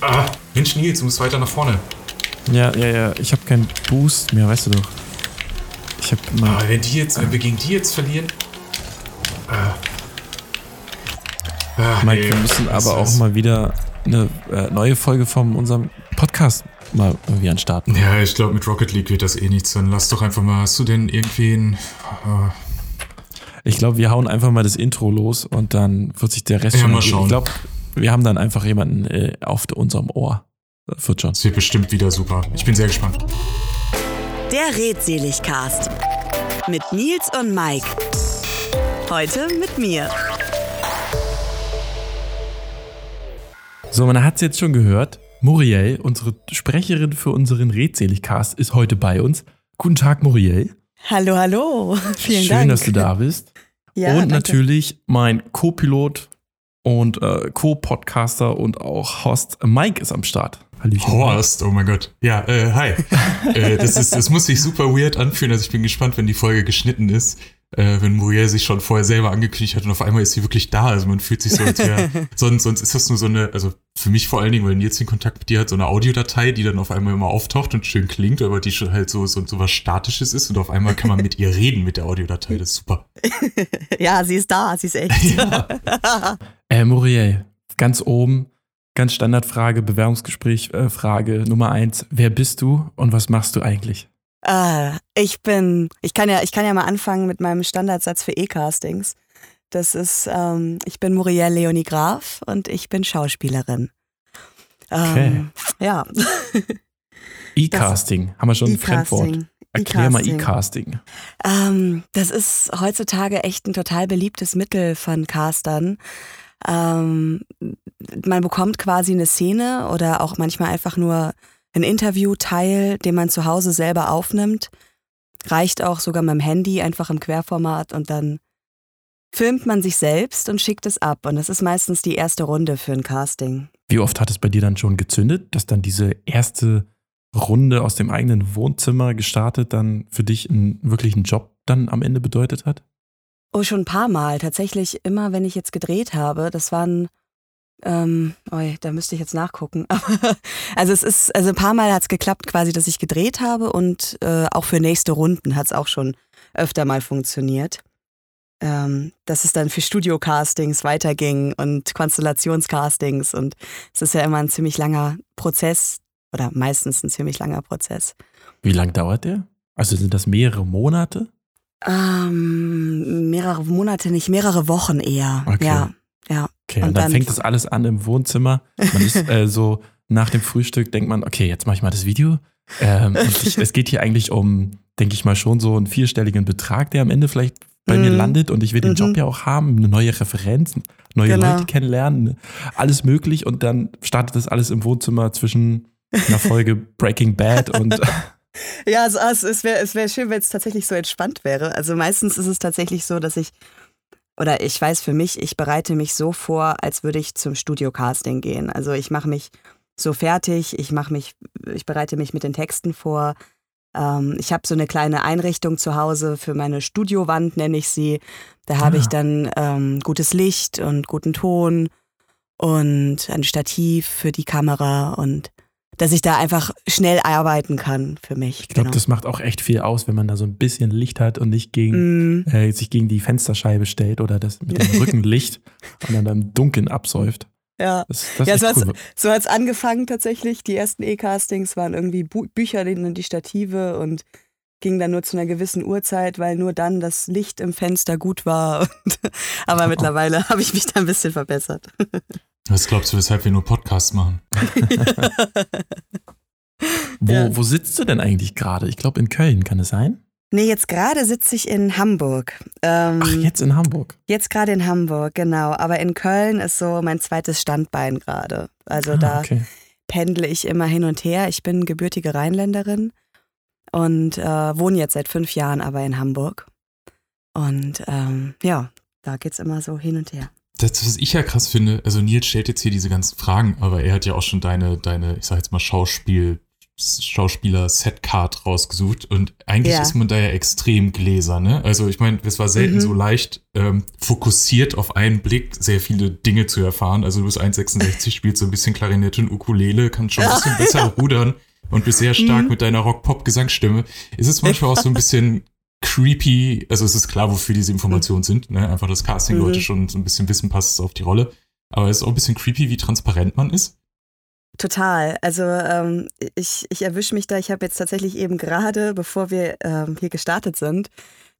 Ah, Mensch, Nils, du musst weiter nach vorne. Ja, ja, ja. Ich habe keinen Boost mehr, weißt du doch. Ich habe mal. Ah, wenn die jetzt, wenn wir gegen die jetzt verlieren. Ah. Ah, Mike, nee, wir müssen aber auch mal wieder eine äh, neue Folge von unserem Podcast mal irgendwie anstarten. Ja, ich glaube, mit Rocket League wird das eh nichts. Dann lass doch einfach mal. Hast du denn irgendwie ein. ah, Ich glaube, wir hauen einfach mal das Intro los und dann wird sich der Rest Ja, schon mal schauen. Ich glaube, wir haben dann einfach jemanden äh, auf unserem Ohr. Das wird schon. Das wird bestimmt wieder super. Ich bin sehr gespannt. Der Redseligcast. Mit Nils und Mike. Heute mit mir. So, man hat es jetzt schon gehört. Muriel, unsere Sprecherin für unseren Redseligcast, ist heute bei uns. Guten Tag, Muriel. Hallo, hallo. Vielen Schön, Dank. dass du da bist. Ja, und danke. natürlich mein Co-Pilot und äh, Co-Podcaster und auch Host Mike ist am Start. Hallöchen. Horst, oh mein Gott. Ja, äh, hi. äh, das, ist, das muss sich super weird anfühlen. Also ich bin gespannt, wenn die Folge geschnitten ist. Äh, wenn Muriel sich schon vorher selber angekündigt hat und auf einmal ist sie wirklich da. Also man fühlt sich so, als wäre. sonst, sonst ist das nur so eine, also für mich vor allen Dingen, weil Nils den Kontakt mit dir hat, so eine Audiodatei, die dann auf einmal immer auftaucht und schön klingt, aber die schon halt so, so, so was Statisches ist und auf einmal kann man mit ihr reden mit der Audiodatei. Das ist super. Ja, sie ist da, sie ist echt. Ja. Äh, Muriel, ganz oben, ganz Standardfrage, Bewerbungsgespräch, äh, Frage Nummer eins. Wer bist du und was machst du eigentlich? Ah, ich bin, ich kann ja, ich kann ja mal anfangen mit meinem Standardsatz für E-Castings. Das ist, ähm, ich bin Muriel Leonie Graf und ich bin Schauspielerin. Ähm, Ja, E-Casting, haben wir schon ein Fremdwort. E-Casting. Erklär mal E-Casting. E-Casting. Ähm, das ist heutzutage echt ein total beliebtes Mittel von Castern. Ähm, man bekommt quasi eine Szene oder auch manchmal einfach nur ein Interviewteil, den man zu Hause selber aufnimmt. Reicht auch sogar mit dem Handy einfach im Querformat und dann filmt man sich selbst und schickt es ab. Und das ist meistens die erste Runde für ein Casting. Wie oft hat es bei dir dann schon gezündet, dass dann diese erste Runde aus dem eigenen Wohnzimmer gestartet dann für dich einen wirklichen Job dann am Ende bedeutet hat? Oh, schon ein paar Mal. Tatsächlich immer, wenn ich jetzt gedreht habe. Das waren, ähm, oi, da müsste ich jetzt nachgucken. Also es ist, also ein paar Mal hat es geklappt, quasi, dass ich gedreht habe und äh, auch für nächste Runden hat es auch schon öfter mal funktioniert. Ähm, dass es dann für Studio-Castings weiterging und Konstellationscastings und es ist ja immer ein ziemlich langer Prozess oder meistens ein ziemlich langer Prozess. Wie lang dauert der? Also sind das mehrere Monate? Ähm, mehrere Monate, nicht mehrere Wochen eher. Okay. Ja, ja. Okay, und, Und dann, dann- fängt das alles an im Wohnzimmer. Man ist äh, so nach dem Frühstück, denkt man, okay, jetzt mache ich mal das Video. Ähm, ich, es geht hier eigentlich um, denke ich mal, schon so einen vierstelligen Betrag, der am Ende vielleicht bei mir Mhm. landet. Und ich will den Mhm. Job ja auch haben, eine neue Referenz, neue Genau. Leute kennenlernen, alles möglich. Und dann startet das alles im Wohnzimmer zwischen einer Folge Breaking Bad und Ja, also, also es wäre es wär schön, wenn es tatsächlich so entspannt wäre. Also meistens ist es tatsächlich so, dass ich, oder ich weiß für mich, ich bereite mich so vor, als würde ich zum Studio-Casting gehen. Also ich mache mich so fertig, ich mache mich, ich bereite mich mit den Texten vor. Ähm, ich habe so eine kleine Einrichtung zu Hause für meine Studiowand, nenne ich sie. Da habe Ah. ich dann ähm, gutes Licht und guten Ton und ein Stativ für die Kamera und dass ich da einfach schnell arbeiten kann für mich. ich glaube, genau. das macht auch echt viel aus, wenn man da so ein bisschen Licht hat und nicht gegen Mm, äh, sich gegen die Fensterscheibe stellt oder das mit dem Rückenlicht und dann im Dunkeln absäuft. ja. Das, das Ja, so echt hat's, cool. so hat's angefangen tatsächlich. Die ersten E-Castings waren irgendwie Bu Bücher, die, die Stative und ging dann nur zu einer gewissen Uhrzeit, weil nur dann das Licht im Fenster gut war. Aber Oh. mittlerweile habe ich mich da ein bisschen verbessert. Was glaubst du, weshalb wir nur Podcasts machen? Wo, Ja. wo sitzt du denn eigentlich gerade? Ich glaube in Köln, kann es sein? Nee, jetzt gerade sitze ich in Hamburg. Ähm, Ach, jetzt in Hamburg. Jetzt gerade in Hamburg, genau. Aber in Köln ist so mein zweites Standbein gerade. Also Ah, da okay. pendle ich immer hin und her. Ich bin gebürtige Rheinländerin und äh, wohne jetzt seit fünf Jahren aber in Hamburg. Und ähm, ja, da geht's immer so hin und her. Das, was ich ja krass finde, also Nils stellt jetzt hier diese ganzen Fragen, aber er hat ja auch schon deine, deine, ich sag jetzt mal, Schauspiel, Schauspieler-Setcard rausgesucht und eigentlich Ja. ist man da ja extrem gläser, ne? Also ich meine, es war selten Mhm. so leicht ähm, fokussiert auf einen Blick sehr viele Dinge zu erfahren. Also du bist 1,66, spielst so ein bisschen Klarinette und Ukulele, kannst schon ein bisschen besser rudern und bist sehr stark Mhm. mit deiner Rock-Pop-Gesangsstimme. Ist es manchmal auch so ein bisschen creepy, also es ist klar, wofür diese Informationen sind, ne? Einfach, dass Casting-Leute Mhm. schon so ein bisschen wissen, passt es auf die Rolle. Aber es ist auch ein bisschen creepy, wie transparent man ist. Total. Also ähm, ich, ich erwische mich da. Ich habe jetzt tatsächlich eben gerade, bevor wir ähm, hier gestartet sind,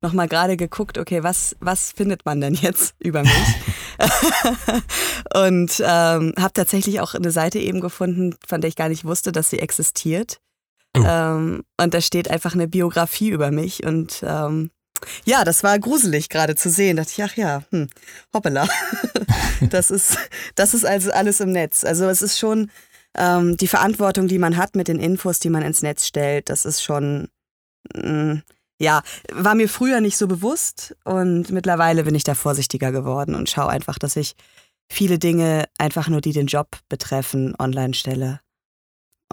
nochmal gerade geguckt, okay, was, was findet man denn jetzt über mich? und ähm, habe tatsächlich auch eine Seite eben gefunden, von der ich gar nicht wusste, dass sie existiert. Oh. Ähm, und da steht einfach eine Biografie über mich und ähm, ja, das war gruselig gerade zu sehen. Da dachte ich, ach ja, hm, hoppala. das, ist, das ist also alles im Netz. Also es ist schon ähm, die Verantwortung, die man hat mit den Infos, die man ins Netz stellt, das ist schon, mm, ja, war mir früher nicht so bewusst und mittlerweile bin ich da vorsichtiger geworden und schaue einfach, dass ich viele Dinge einfach nur, die den Job betreffen, online stelle.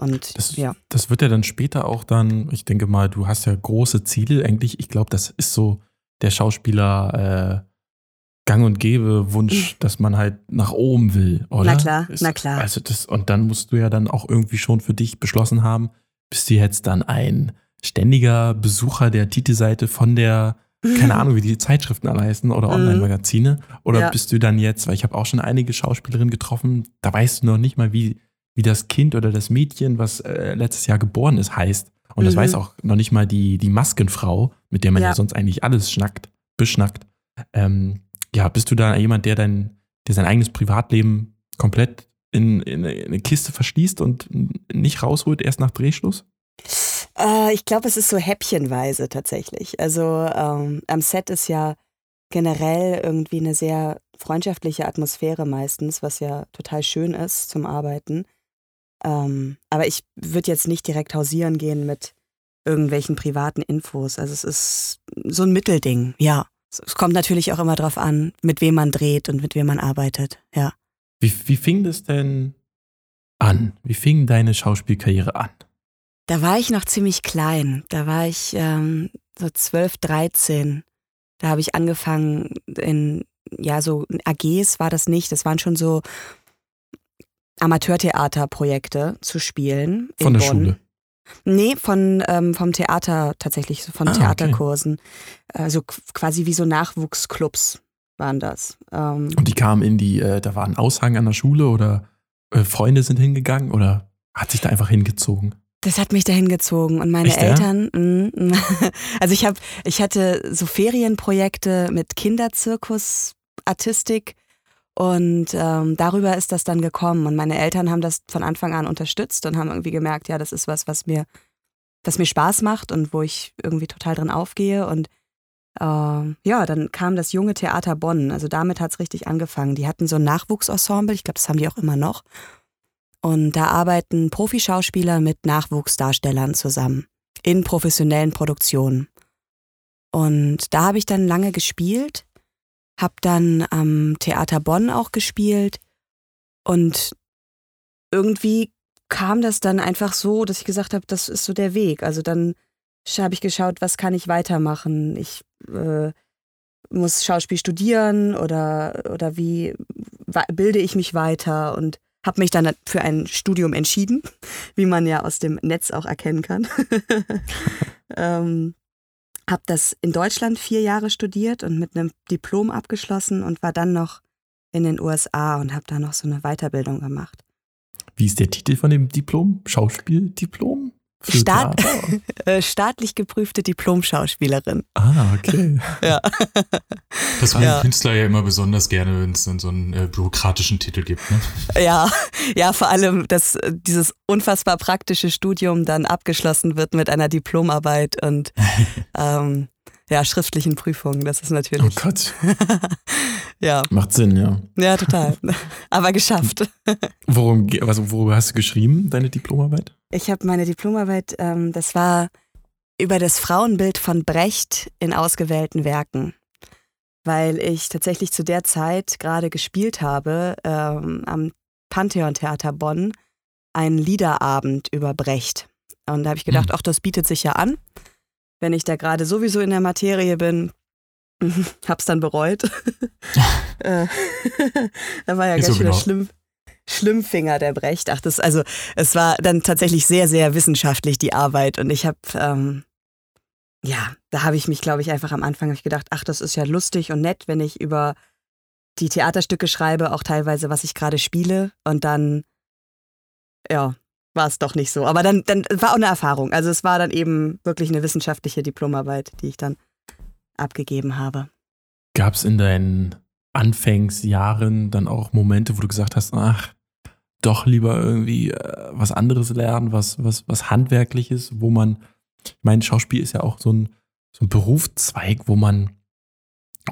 Und Das, ja. das wird ja dann später auch dann, ich denke mal, du hast ja große Ziele. Eigentlich, ich glaube, das ist so der Schauspieler äh, Gang und Gäbe Wunsch, dass man halt nach oben will, oder? Mhm. Na klar, Ist- na klar. Also das, und dann musst du ja dann auch irgendwie schon für dich beschlossen haben, bist du jetzt dann ein ständiger Besucher der Titelseite von der, keine Ahnung, wie die Zeitschriften alle heißen oder Mhm. Online-Magazine? Oder Ja. bist du dann jetzt, weil ich habe auch schon einige Schauspielerinnen getroffen, da weißt du noch nicht mal, wie, wie das Kind oder das Mädchen, was äh, letztes Jahr geboren ist, heißt. Und das Mhm. weiß auch noch nicht mal die, die Maskenfrau, mit der man ja. Ja. sonst eigentlich alles schnackt, beschnackt. Ähm, ja, bist du da jemand, der dein, der sein eigenes Privatleben komplett in, in eine Kiste verschließt und nicht rausholt erst nach Drehschluss? Äh, ich glaube, es ist so häppchenweise tatsächlich. Also ähm, am Set ist ja generell irgendwie eine sehr freundschaftliche Atmosphäre meistens, was ja total schön ist zum Arbeiten. Ähm, aber ich würde jetzt nicht direkt hausieren gehen mit irgendwelchen privaten Infos. Also es ist so ein Mittelding, ja. Es- kommt natürlich auch immer drauf an, mit wem man dreht und mit wem man arbeitet, ja. Wie, wie fing das denn an? Wie fing deine Schauspielkarriere an? Da war ich noch ziemlich klein. Da war ich ähm, so 12, 13. Da habe ich angefangen in, ja, so AGs war das nicht. Das waren schon so Amateurtheaterprojekte zu spielen. Von in der Bonn. Schule? Nee, von, ähm, vom Theater tatsächlich, von Ah, okay. Theaterkursen. Also qu- quasi wie so Nachwuchsclubs waren das. Ähm, Und die kamen in die, äh, da war ein Aushang an der Schule oder äh, Freunde sind hingegangen oder hat sich da einfach hingezogen? Das hat mich dahin gezogen und meine Echt, ja? Eltern. mm, also ich habe, ich hatte so Ferienprojekte mit Kinderzirkus, Artistik und ähm, darüber ist das dann gekommen und meine Eltern haben das von Anfang an unterstützt und haben irgendwie gemerkt, ja, das ist was, was mir, was mir Spaß macht und wo ich irgendwie total drin aufgehe und ähm, ja, dann kam das junge Theater Bonn. Also damit hat's richtig angefangen. Die hatten so ein Nachwuchsensemble, ich glaube, das haben die auch immer noch. Und da arbeiten Profischauspieler mit Nachwuchsdarstellern zusammen in professionellen Produktionen. Und da habe ich dann lange gespielt, habe dann am Theater Bonn auch gespielt und irgendwie kam das dann einfach so, dass ich gesagt habe, das ist so der Weg. Also dann habe ich geschaut, was kann ich weitermachen. Ich äh, muss Schauspiel studieren oder, oder wie bilde ich mich weiter und habe mich dann für ein Studium entschieden, wie man ja aus dem Netz auch erkennen kann. ähm, habe das in Deutschland vier Jahre studiert und mit einem Diplom abgeschlossen und war dann noch in den USA und habe da noch so eine Weiterbildung gemacht. Wie ist der Titel von dem Diplom? Schauspieldiplom? Staat-? Äh, staatlich geprüfte Diplomschauspielerin. Ah, okay. Ja. Das wollen Ja. Künstler ja immer besonders gerne, wenn es dann so einen äh, bürokratischen Titel gibt. Ne? Ja, ja, vor allem, dass äh, dieses unfassbar praktische Studium dann abgeschlossen wird mit einer Diplomarbeit und ähm, ja, schriftlichen Prüfungen. Das ist Oh natürlich. Gott. ja, Macht Sinn, ja. ja, total. Aber geschafft. Worum, also worüber hast du geschrieben, deine Diplomarbeit? Ich habe meine Diplomarbeit, ähm, das war über das Frauenbild von Brecht in ausgewählten Werken. Weil ich tatsächlich zu der Zeit gerade gespielt habe ähm, am Pantheon Theater Bonn einen Liederabend über Brecht. Und da habe ich gedacht, ach, das bietet sich ja an, wenn ich da gerade sowieso in der Materie bin. Hab's dann bereut. Äh, da war ja Wieso ganz schön genau? schlimm. Schlimmfinger der Brecht. Ach, das, also, es war dann tatsächlich sehr, sehr wissenschaftlich, die Arbeit. Und ich habe, ähm, ja, da habe ich mich, glaube ich, einfach am Anfang ich gedacht, ach, das ist ja lustig und nett, wenn ich über die Theaterstücke schreibe, auch teilweise, was ich gerade spiele. Und dann, ja, war es doch nicht so. Aber dann, dann war auch eine Erfahrung. Also es war dann eben wirklich eine wissenschaftliche Diplomarbeit, die ich dann abgegeben habe. Gab es in deinen Anfangsjahren dann auch Momente, wo du gesagt hast, ach, doch lieber irgendwie äh, was anderes lernen, was, was, was Handwerkliches, wo man, ich meine, Schauspiel ist ja auch so ein, so ein Berufszweig, wo man,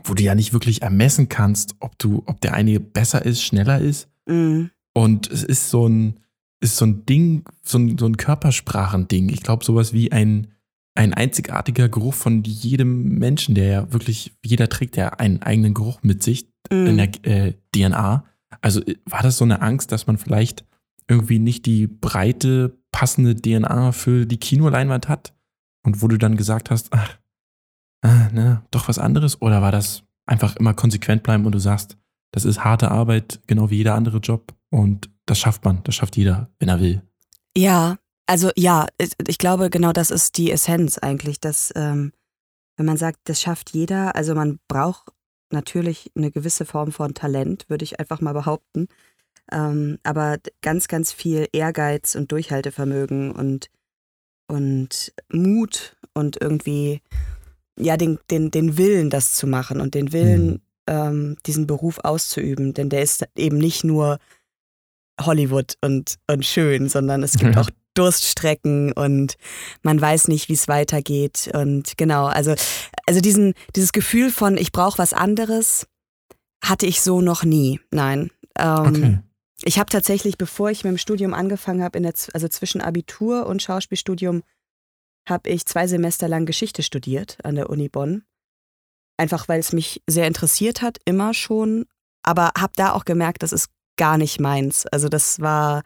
wo du ja nicht wirklich ermessen kannst, ob du, ob der eine besser ist, schneller ist. Mhm. Und es ist so ein, ist so ein Ding, so ein, so ein Körpersprachending. Ich glaube, sowas wie ein, ein einzigartiger Geruch von jedem Menschen, der ja wirklich, jeder trägt ja einen eigenen Geruch mit sich in Mhm. der äh, DNA. Also äh, war das so eine Angst, dass man vielleicht irgendwie nicht die breite, passende DNA für die Kinoleinwand hat? Und wo du dann gesagt hast, ach, ah, ne, doch was anderes? Oder war das einfach immer konsequent bleiben und du sagst, das ist harte Arbeit, genau wie jeder andere Job und das schafft man, das schafft jeder, wenn er will. Ja, also ja, ich- glaube, genau das ist die Essenz eigentlich, dass ähm, wenn man sagt, das schafft jeder, also man braucht natürlich eine gewisse Form von Talent, würde ich einfach mal behaupten, ähm, aber ganz, ganz viel Ehrgeiz und Durchhaltevermögen und, und Mut und irgendwie, ja, den, den, den Willen, das zu machen und den Willen, Mhm. ähm, diesen Beruf auszuüben, denn der ist eben nicht nur Hollywood und, und schön, sondern es gibt Ja. auch Durststrecken und man weiß nicht, wie es weitergeht. Und genau, also, also diesen, dieses Gefühl von, ich brauche was anderes, hatte ich so noch nie. Nein. Ähm, Okay. Ich habe tatsächlich, bevor ich mit dem Studium angefangen habe, in der, Z- also zwischen Abitur und Schauspielstudium, habe ich zwei Semester lang Geschichte studiert an der Uni Bonn. Einfach weil es mich sehr interessiert hat, immer schon. Aber habe da auch gemerkt, das ist gar nicht meins. Also das war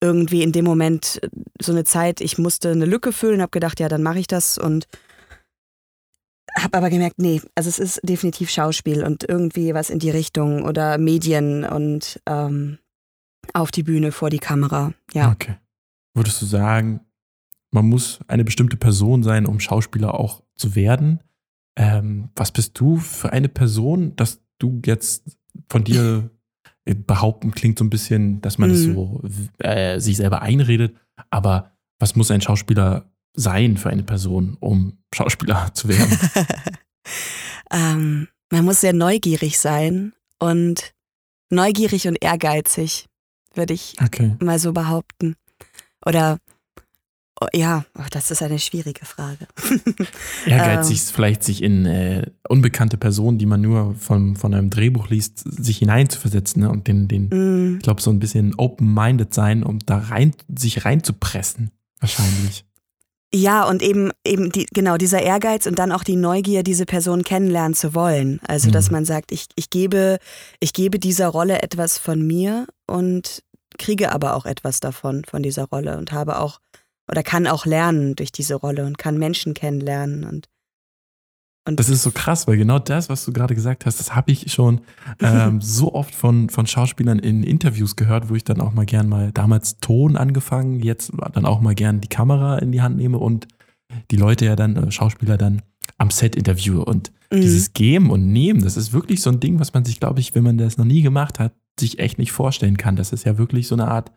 irgendwie in dem Moment äh, so eine Zeit, ich musste eine Lücke füllen, habe gedacht, ja, dann mache ich das und habe aber gemerkt, nee, also es ist definitiv Schauspiel und irgendwie was in die Richtung oder Medien und ähm, auf die Bühne, vor die Kamera. Ja. Okay. Würdest du sagen, man muss eine bestimmte Person sein, um Schauspieler auch zu werden? Ähm, was bist du für eine Person, dass du jetzt von dir behaupten klingt so ein bisschen, dass man das Mhm. so äh, sich selber einredet, aber was muss ein Schauspieler sein für eine Person, um Schauspieler zu werden? ähm, man muss sehr neugierig sein und neugierig und ehrgeizig, würde ich Okay. mal so behaupten. Oder ja, oh, das ist eine schwierige Frage. Ehrgeizig ist vielleicht sich in äh, unbekannte Personen, die man nur von, von einem Drehbuch liest, sich hineinzuversetzen ne? und den, den Mm, ich glaube, so ein bisschen open-minded sein, um da rein, sich reinzupressen. Wahrscheinlich. Ja, und eben, eben die, genau, dieser Ehrgeiz und dann auch die Neugier, diese Person kennenlernen zu wollen. Also, dass Mhm. man sagt, ich, ich gebe, ich gebe dieser Rolle etwas von mir und kriege aber auch etwas davon, von dieser Rolle und habe auch oder kann auch lernen durch diese Rolle und kann Menschen kennenlernen und, und Das ist so krass, weil genau das, was du gerade gesagt hast, das habe ich schon ähm, so oft von, von Schauspielern in Interviews gehört, wo ich dann auch mal gern mal damals Ton angefangen, jetzt dann auch mal gern die Kamera in die Hand nehme und die Leute ja dann, äh, Schauspieler dann am Set interviewe. Und Mhm. dieses Geben und Nehmen, das ist wirklich so ein Ding, was man sich, glaube ich, wenn man das noch nie gemacht hat, sich echt nicht vorstellen kann. Das ist ja wirklich so eine Art,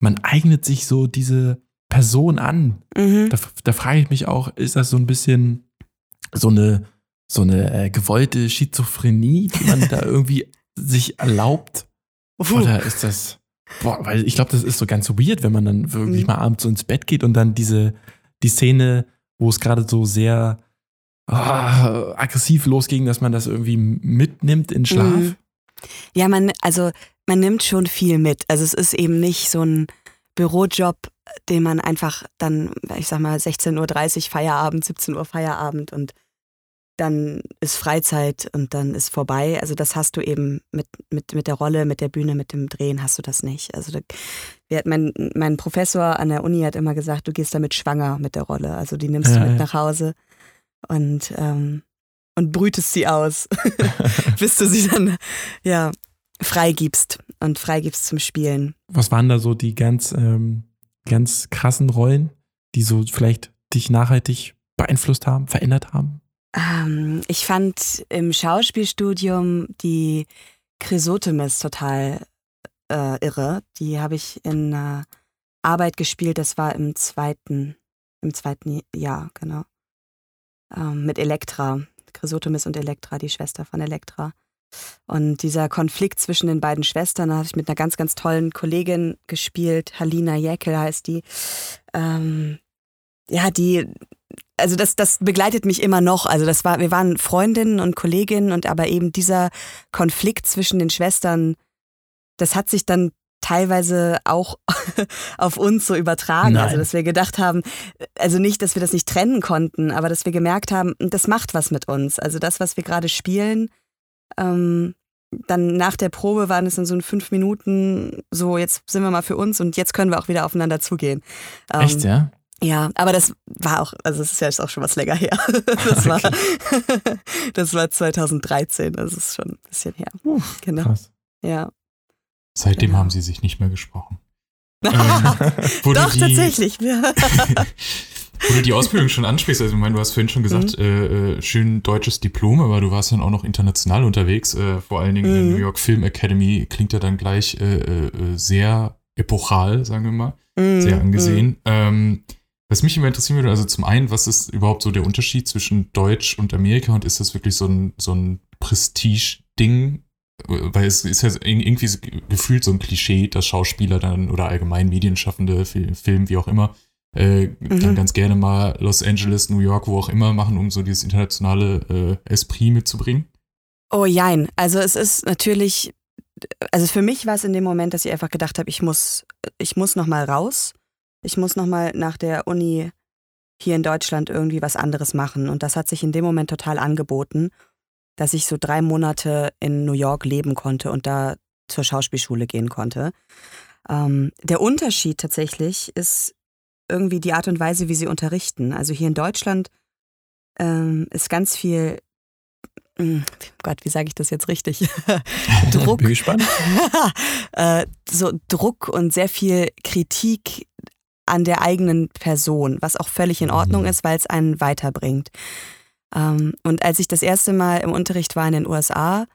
man eignet sich so diese Person an. Mhm. Da, da frage ich mich auch, ist das so ein bisschen so eine, so eine äh, gewollte Schizophrenie, die man da irgendwie sich erlaubt? Oder ist das, boah, weil ich glaube, das ist so ganz weird, wenn man dann wirklich Mhm. mal abends so ins Bett geht und dann diese, die Szene, wo es gerade so sehr ah, aggressiv losging, dass man das irgendwie mitnimmt in Schlaf. Mhm. Ja, man, also man nimmt schon viel mit. Also es ist eben nicht so ein Bürojob, den man einfach dann, ich sag mal, 16.30 Uhr Feierabend, 17 Uhr Feierabend und dann ist Freizeit und dann ist vorbei. Also das hast du eben mit, mit, mit der Rolle, mit der Bühne, mit dem Drehen hast du das nicht. Also da, mein, mein Professor an der Uni hat immer gesagt, du gehst damit schwanger mit der Rolle. Also die nimmst Ja, du mit ja. nach Hause und, ähm, und brütest sie aus, bis du sie dann ja freigibst und freigibst zum Spielen. Was waren da so die ganz, ähm, ganz krassen Rollen, die so vielleicht dich nachhaltig beeinflusst haben, verändert haben? Ähm, ich fand im Schauspielstudium die Chrysotemis total äh, irre. Die habe ich in einer Arbeit gespielt, das war im zweiten, im zweiten Jahr, genau. Ähm, mit Elektra. Chrysotemis und Elektra, die Schwester von Elektra. Und dieser Konflikt zwischen den beiden Schwestern, da habe ich mit einer ganz, ganz tollen Kollegin gespielt. Halina Jäckel heißt die. Ähm, ja, die, also das, das begleitet mich immer noch. Also das war, wir waren Freundinnen und Kolleginnen und aber eben dieser Konflikt zwischen den Schwestern, das hat sich dann teilweise auch auf uns so übertragen. Nein. Also dass wir gedacht haben, also nicht, dass wir das nicht trennen konnten, aber dass wir gemerkt haben, das macht was mit uns. Also das, was wir gerade spielen, ähm, dann nach der Probe waren es dann so in fünf Minuten, so jetzt sind wir mal für uns und jetzt können wir auch wieder aufeinander zugehen. Ähm, Echt, ja? ja, aber das war auch, also es ist ja jetzt auch schon was länger her. Das war, das war 2013, das ist schon ein bisschen her. Uh, Genau. krass. Ja. Seitdem Genau. haben sie sich nicht mehr gesprochen. Ähm, Doch, die- tatsächlich. Wo du die Ausbildung schon ansprichst, also ich meine, du hast vorhin schon gesagt, Mhm. äh, äh, schön deutsches Diplom, aber du warst dann auch noch international unterwegs, äh, vor allen Dingen in der Mhm. New York Film Academy, klingt ja dann gleich äh, äh, äh, sehr epochal, sagen wir mal, sehr Mhm, angesehen. Ähm, was mich immer interessieren würde, also zum einen, was ist überhaupt so der Unterschied zwischen Deutsch und Amerika und ist das wirklich so ein, so ein Prestige-Ding? Weil es ist ja irgendwie gefühlt so ein Klischee, dass Schauspieler dann oder allgemein Medienschaffende, Fil- Film, wie auch immer, äh, dann Mhm. ganz gerne mal Los Angeles, New York, wo auch immer machen, um so dieses internationale äh, Esprit mitzubringen. Oh jein, also es ist natürlich, also für mich war es in dem Moment, dass ich einfach gedacht habe, ich muss, ich muss noch mal raus. Ich muss noch mal nach der Uni hier in Deutschland irgendwie was anderes machen. Und das hat sich in dem Moment total angeboten, dass ich so drei Monate in New York leben konnte und da zur Schauspielschule gehen konnte. Ähm, der Unterschied tatsächlich ist irgendwie die Art und Weise, wie sie unterrichten. Also hier in Deutschland ähm, ist ganz viel, mm, Gott, wie sage ich das jetzt richtig? Druck. Bin gespannt. äh, so Druck und sehr viel Kritik an der eigenen Person, was auch völlig in Ordnung Mhm. ist, weil es einen weiterbringt. Ähm, und als ich das erste Mal im Unterricht war in den USA,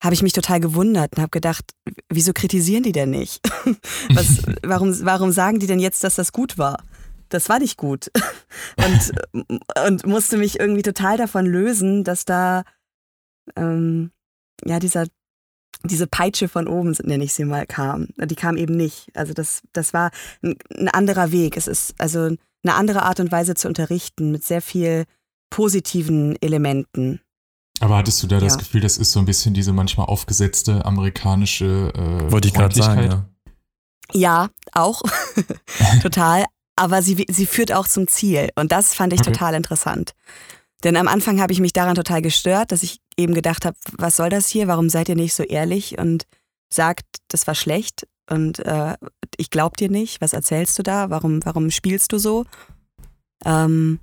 habe ich mich total gewundert und habe gedacht, wieso kritisieren die denn nicht? Was, warum, warum sagen die denn jetzt, dass das gut war? Das war nicht gut. Und, und musste mich irgendwie total davon lösen, dass da ähm, ja dieser diese Peitsche von oben, nenne ich sie mal, kam. Die kam eben nicht. Also das, das war ein, ein anderer Weg. Es ist also eine andere Art und Weise zu unterrichten mit sehr viel positiven Elementen. Aber hattest du da das Ja. Gefühl, das ist so ein bisschen diese manchmal aufgesetzte amerikanische äh, Wollte ich gerade sagen, ja. Ja, auch. total. Aber sie, sie führt auch zum Ziel. Und das fand ich Okay. total interessant. Denn am Anfang habe ich mich daran total gestört, dass ich eben gedacht habe, was soll das hier? Warum seid ihr nicht so ehrlich und sagt, das war schlecht und äh, ich glaub dir nicht. Was erzählst du da? Warum, warum spielst du so? Ähm,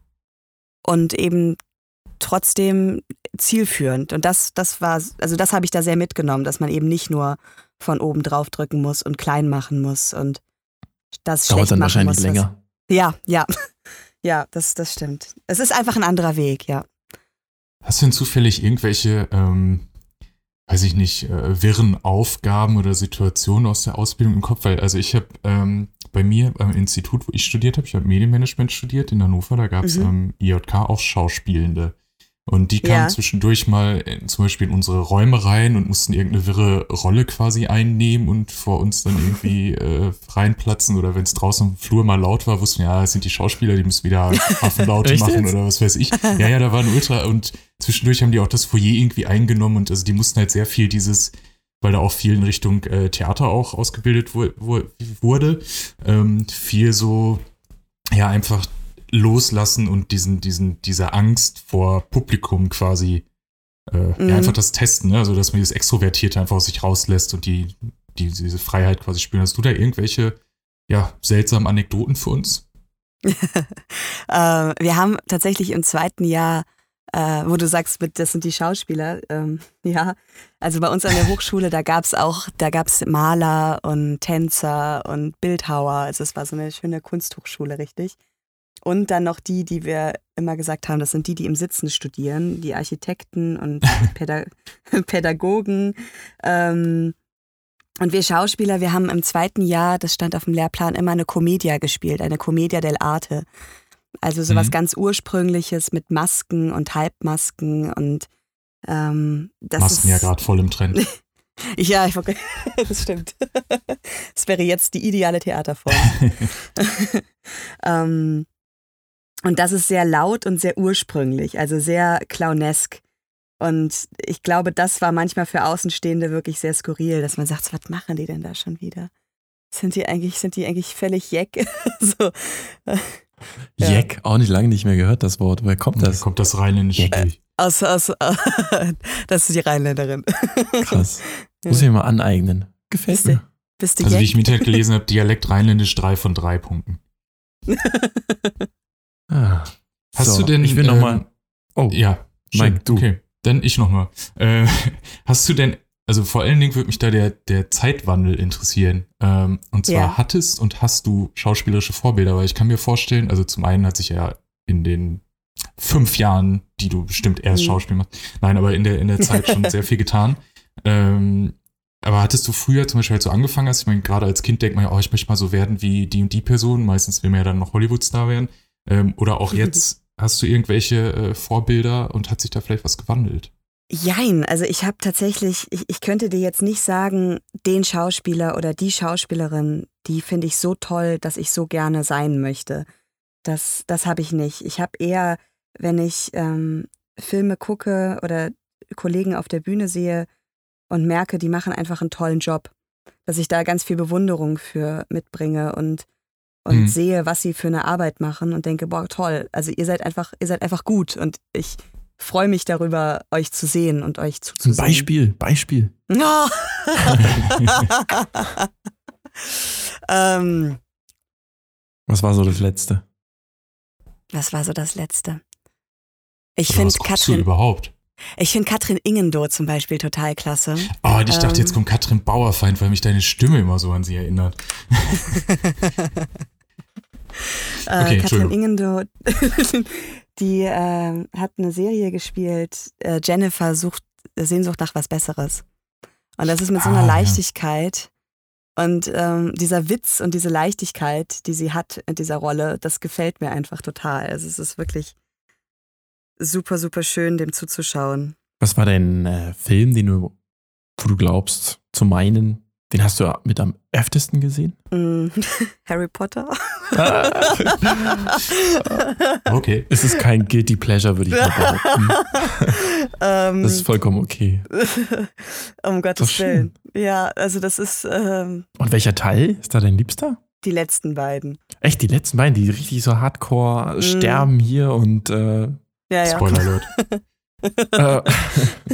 und eben trotzdem zielführend. Und das, das war, also das habe ich da sehr mitgenommen, dass man eben nicht nur von oben drauf drücken muss und klein machen muss und das Dauert dann machen wahrscheinlich muss, länger. Ja, ja. Ja, das, das stimmt. Es ist einfach ein anderer Weg, ja. Hast du denn zufällig irgendwelche, ähm, weiß ich nicht, äh, wirren Aufgaben oder Situationen aus der Ausbildung im Kopf? Weil, also ich habe ähm, bei mir beim Institut, wo ich studiert habe, ich habe Medienmanagement studiert in Hannover, da gab es Mhm. ähm, IJK auch Schauspielende. Und die kamen Ja. zwischendurch mal zum Beispiel in unsere Räume rein und mussten irgendeine wirre Rolle quasi einnehmen und vor uns dann irgendwie äh, reinplatzen. Oder wenn es draußen im Flur mal laut war, wussten wir, ja, das sind die Schauspieler, die müssen wieder Affenlaute machen oder was weiß ich. Ja, ja, da waren Ultra und zwischendurch haben die auch das Foyer irgendwie eingenommen und also die mussten halt sehr viel dieses, weil da auch viel in Richtung äh, Theater auch ausgebildet wu wu wurde, ähm, viel so, ja, einfach loslassen und diesen, diesen, diese Angst vor Publikum quasi, äh, Mhm. ja, einfach das Testen, ne? Also, dass man dieses Extrovertierte einfach aus sich rauslässt und die, die, diese Freiheit quasi spüren. Hast du da irgendwelche, ja, seltsamen Anekdoten für uns? äh, wir haben tatsächlich im zweiten Jahr, äh, wo du sagst, mit, das sind die Schauspieler, ähm, ja, also bei uns an der Hochschule, da gab es auch, da gab es Maler und Tänzer und Bildhauer, also es war so eine schöne Kunsthochschule, richtig. Und dann noch die, die wir immer gesagt haben, das sind die, die im Sitzen studieren, die Architekten und Päda Pädagogen. Ähm, und wir Schauspieler, wir haben im zweiten Jahr, das stand auf dem Lehrplan, immer eine Commedia gespielt, eine Commedia dell'arte. Also sowas Mhm. ganz Ursprüngliches mit Masken und Halbmasken und ähm, das Masken ist, ja gerade voll im Trend. Ja, ich das stimmt. Das wäre jetzt die ideale Theaterform. ähm, und das ist sehr laut und sehr ursprünglich, also sehr clownesk. Und ich glaube, das war manchmal für Außenstehende wirklich sehr skurril, dass man sagt, was machen die denn da schon wieder? Sind die eigentlich, sind die eigentlich völlig jeck? so, Ja. Jeck, auch nicht lange nicht mehr gehört, das Wort. Woher kommt Da das? kommt das Rheinländische Jeck. durch. aus, aus, das ist die Rheinländerin. Krass. Muss ich mir mal aneignen. Gefällt Bist du- mir. Bist du Also, wie jeck? ich im Internet gelesen habe, Dialekt Rheinländisch drei von drei Punkten. Ah. Hast So, du denn. Ich will ähm, nochmal. Oh, Ja, Mike, schön. du. Okay, dann ich nochmal. Äh, hast du denn, also vor allen Dingen würde mich da der, der Zeitwandel interessieren. Ähm, und zwar Ja. hattest und hast du schauspielerische Vorbilder, weil ich kann mir vorstellen, also zum einen hat sich ja in den fünf Jahren, die du bestimmt erst Mhm. Schauspiel machst, nein, aber in der, in der Zeit schon sehr viel getan. Ähm, aber hattest du früher zum Beispiel halt so angefangen hast, ich meine, gerade als Kind denkt man ja, oh, ich möchte mal so werden wie die und die Person, meistens will man ja dann noch Hollywood-Star werden. Ähm, oder auch jetzt hast du irgendwelche äh, Vorbilder und hat sich da vielleicht was gewandelt? Jein, also ich habe tatsächlich, ich, ich könnte dir jetzt nicht sagen, den Schauspieler oder die Schauspielerin, die finde ich so toll, dass ich so gerne sein möchte. Das, das habe ich nicht. Ich habe eher, wenn ich ähm, Filme gucke oder Kollegen auf der Bühne sehe und merke, die machen einfach einen tollen Job, dass ich da ganz viel Bewunderung für mitbringe und, und Mhm. sehe, was sie für eine Arbeit machen und denke, boah, toll. Also ihr seid einfach, ihr seid einfach gut und ich freue mich darüber, euch zu sehen und euch zuzusehen. Beispiel, Beispiel. Oh. ähm, Was war so das Letzte? was war so das Letzte? Ich finde Katrin, überhaupt? ich finde Katrin Ingendoh zum Beispiel total klasse. Oh, ich dachte, Ähm. jetzt kommt Katrin Bauerfeind, weil mich deine Stimme immer so an sie erinnert. Okay, äh, Katrin Entschuldigung. Ingendoh, die äh, hat eine Serie gespielt, äh, Jennifer sucht Sehnsucht nach was Besseres. Und das ist mit so einer Ah, ja. Leichtigkeit und ähm, dieser Witz und diese Leichtigkeit, die sie hat in dieser Rolle, das gefällt mir einfach total. Also es ist wirklich super, super schön, dem zuzuschauen. Was war dein äh, Film, den du, wo du glaubst, zu meinen, den hast du mit am öftesten gesehen? Mm, Harry Potter. Okay. Es ist kein Guilty Pleasure, würde ich mal behaupten. ähm, Das ist vollkommen okay. um Gottes. Willen. Ja, also das ist ähm, Und welcher Teil ist da dein Liebster? die letzten beiden. Echt, die letzten beiden, die richtig so hardcore Mm. sterben hier und äh, Ja, ja. Spoiler Alert. Äh,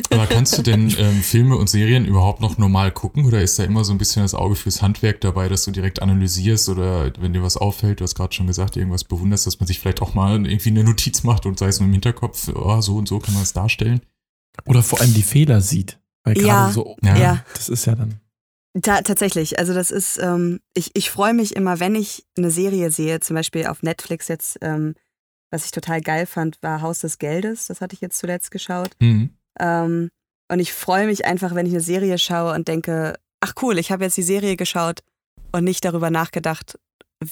Aber kannst du denn ähm, Filme und Serien überhaupt noch normal gucken oder ist da immer so ein bisschen das Auge fürs Handwerk dabei, dass du direkt analysierst oder wenn dir was auffällt, du hast gerade schon gesagt, irgendwas bewunderst, dass man sich vielleicht auch mal irgendwie eine Notiz macht und sei es nur im Hinterkopf, oh, so und so kann man es darstellen? oder vor allem die Fehler sieht. Weil gerade Ja, so, Ja. ja. das ist ja dann. Ta tatsächlich, also das ist, ähm, ich, ich freue mich immer, wenn ich eine Serie sehe, zum Beispiel auf Netflix jetzt, ähm, was ich total geil fand, war Haus des Geldes, das hatte ich jetzt zuletzt geschaut. Hm. Ähm, und ich freue mich einfach, wenn ich eine Serie schaue und denke, ach cool, ich habe jetzt die Serie geschaut und nicht darüber nachgedacht,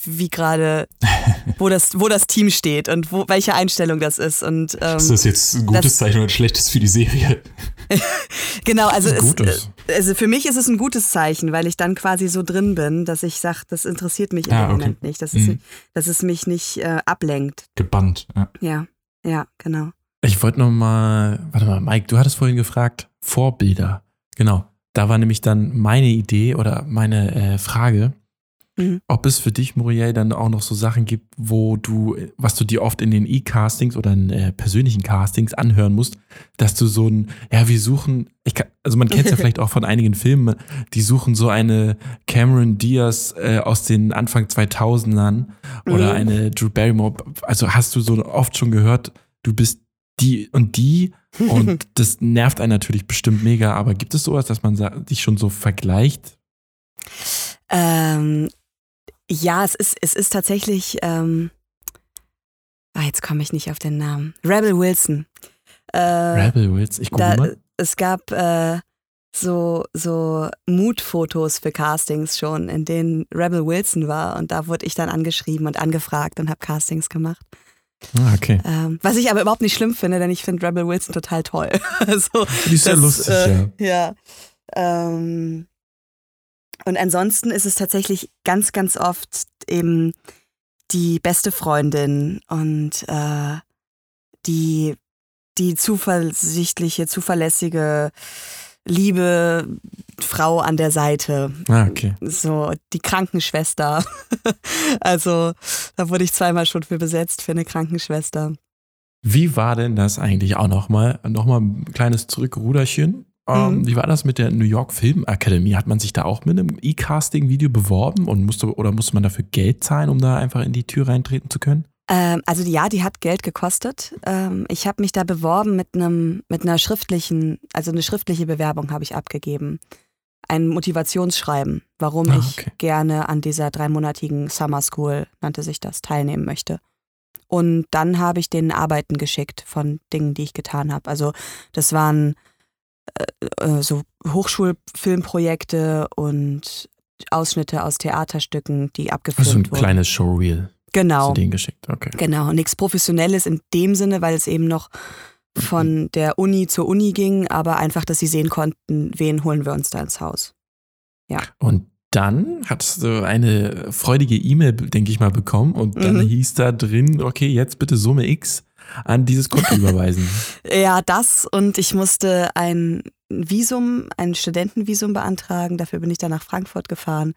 wie gerade, wo das, wo das Team steht und wo, welche Einstellung das ist. Und ähm, Ist das jetzt ein gutes das- Zeichen oder ein schlechtes für die Serie? genau, also, ist es, Gutes. äh, also für mich ist es ein gutes Zeichen, weil ich dann quasi so drin bin, dass ich sage, das interessiert mich im Ah, okay. Moment nicht, dass es, Mhm. dass es mich nicht äh, ablenkt. Gebannt. Ja. Ja, ja, genau. Ich wollte noch mal, warte mal, Mike, du hattest vorhin gefragt, Vorbilder. Genau. Da war nämlich dann meine Idee oder meine äh, Frage. Mhm. ob es für dich, Muriel, dann auch noch so Sachen gibt, wo du, was du dir oft in den E-Castings oder in äh, persönlichen Castings anhören musst, dass du so ein, ja, wir suchen, ich kann, also man kennt es ja vielleicht auch von einigen Filmen, die suchen so eine Cameron Diaz äh, aus den Anfang 2000ern oder Mhm. eine Drew Barrymore. Also hast du so oft schon gehört, du bist die und die und das nervt einen natürlich bestimmt mega, aber gibt es sowas, dass man dich schon so vergleicht? Ähm, ja, es ist, es ist tatsächlich, ähm, ah, jetzt komme ich nicht auf den Namen. Rebel Wilson. Äh, Rebel Wills, ich gucke da, mal. es gab äh, so, so Mutfotos für Castings schon, in denen Rebel Wilson war und da wurde ich dann angeschrieben und angefragt und habe Castings gemacht. Ah, okay. Ähm, was ich aber überhaupt nicht schlimm finde, denn ich finde Rebel Wilson total toll. also, Die ist sehr das, lustig, äh, ja. ja. Ähm, und ansonsten ist es tatsächlich ganz, ganz oft eben die beste Freundin und äh, die, die zuversichtliche, zuverlässige, liebe Frau an der Seite. Ah, okay. So, die Krankenschwester. also, da wurde ich zweimal schon für besetzt, für eine Krankenschwester. Wie war denn das eigentlich auch nochmal? Nochmal ein kleines Zurückruderchen. Ähm, Mhm. Wie war das mit der New York Film Akademie? Hat man sich da auch mit einem E-Casting-Video beworben und musste oder musste man dafür Geld zahlen, um da einfach in die Tür reintreten zu können? Ähm, also ja, die hat Geld gekostet. Ähm, ich habe mich da beworben mit einem mit einer schriftlichen, also eine schriftliche Bewerbung habe ich abgegeben. Ein Motivationsschreiben, warum Ah, ich okay. gerne an dieser dreimonatigen Summer School, nannte sich das, teilnehmen möchte. Und dann habe ich denen Arbeiten geschickt von Dingen, die ich getan habe. Also das waren äh, äh, so Hochschulfilmprojekte und Ausschnitte aus Theaterstücken, die abgefilmt Also ein wurden. kleines Showreel genau. zu denen geschickt. Okay. Genau, nichts Professionelles in dem Sinne, weil es eben noch von der Uni zur Uni ging, aber einfach, dass sie sehen konnten, wen holen wir uns da ins Haus. Und dann hattest du eine freudige E-Mail, denke ich mal, bekommen und dann Mhm. hieß da drin, okay, jetzt bitte Summe X an dieses Konto überweisen. Ja, das und ich musste ein Visum, ein Studentenvisum beantragen. Dafür bin ich dann nach Frankfurt gefahren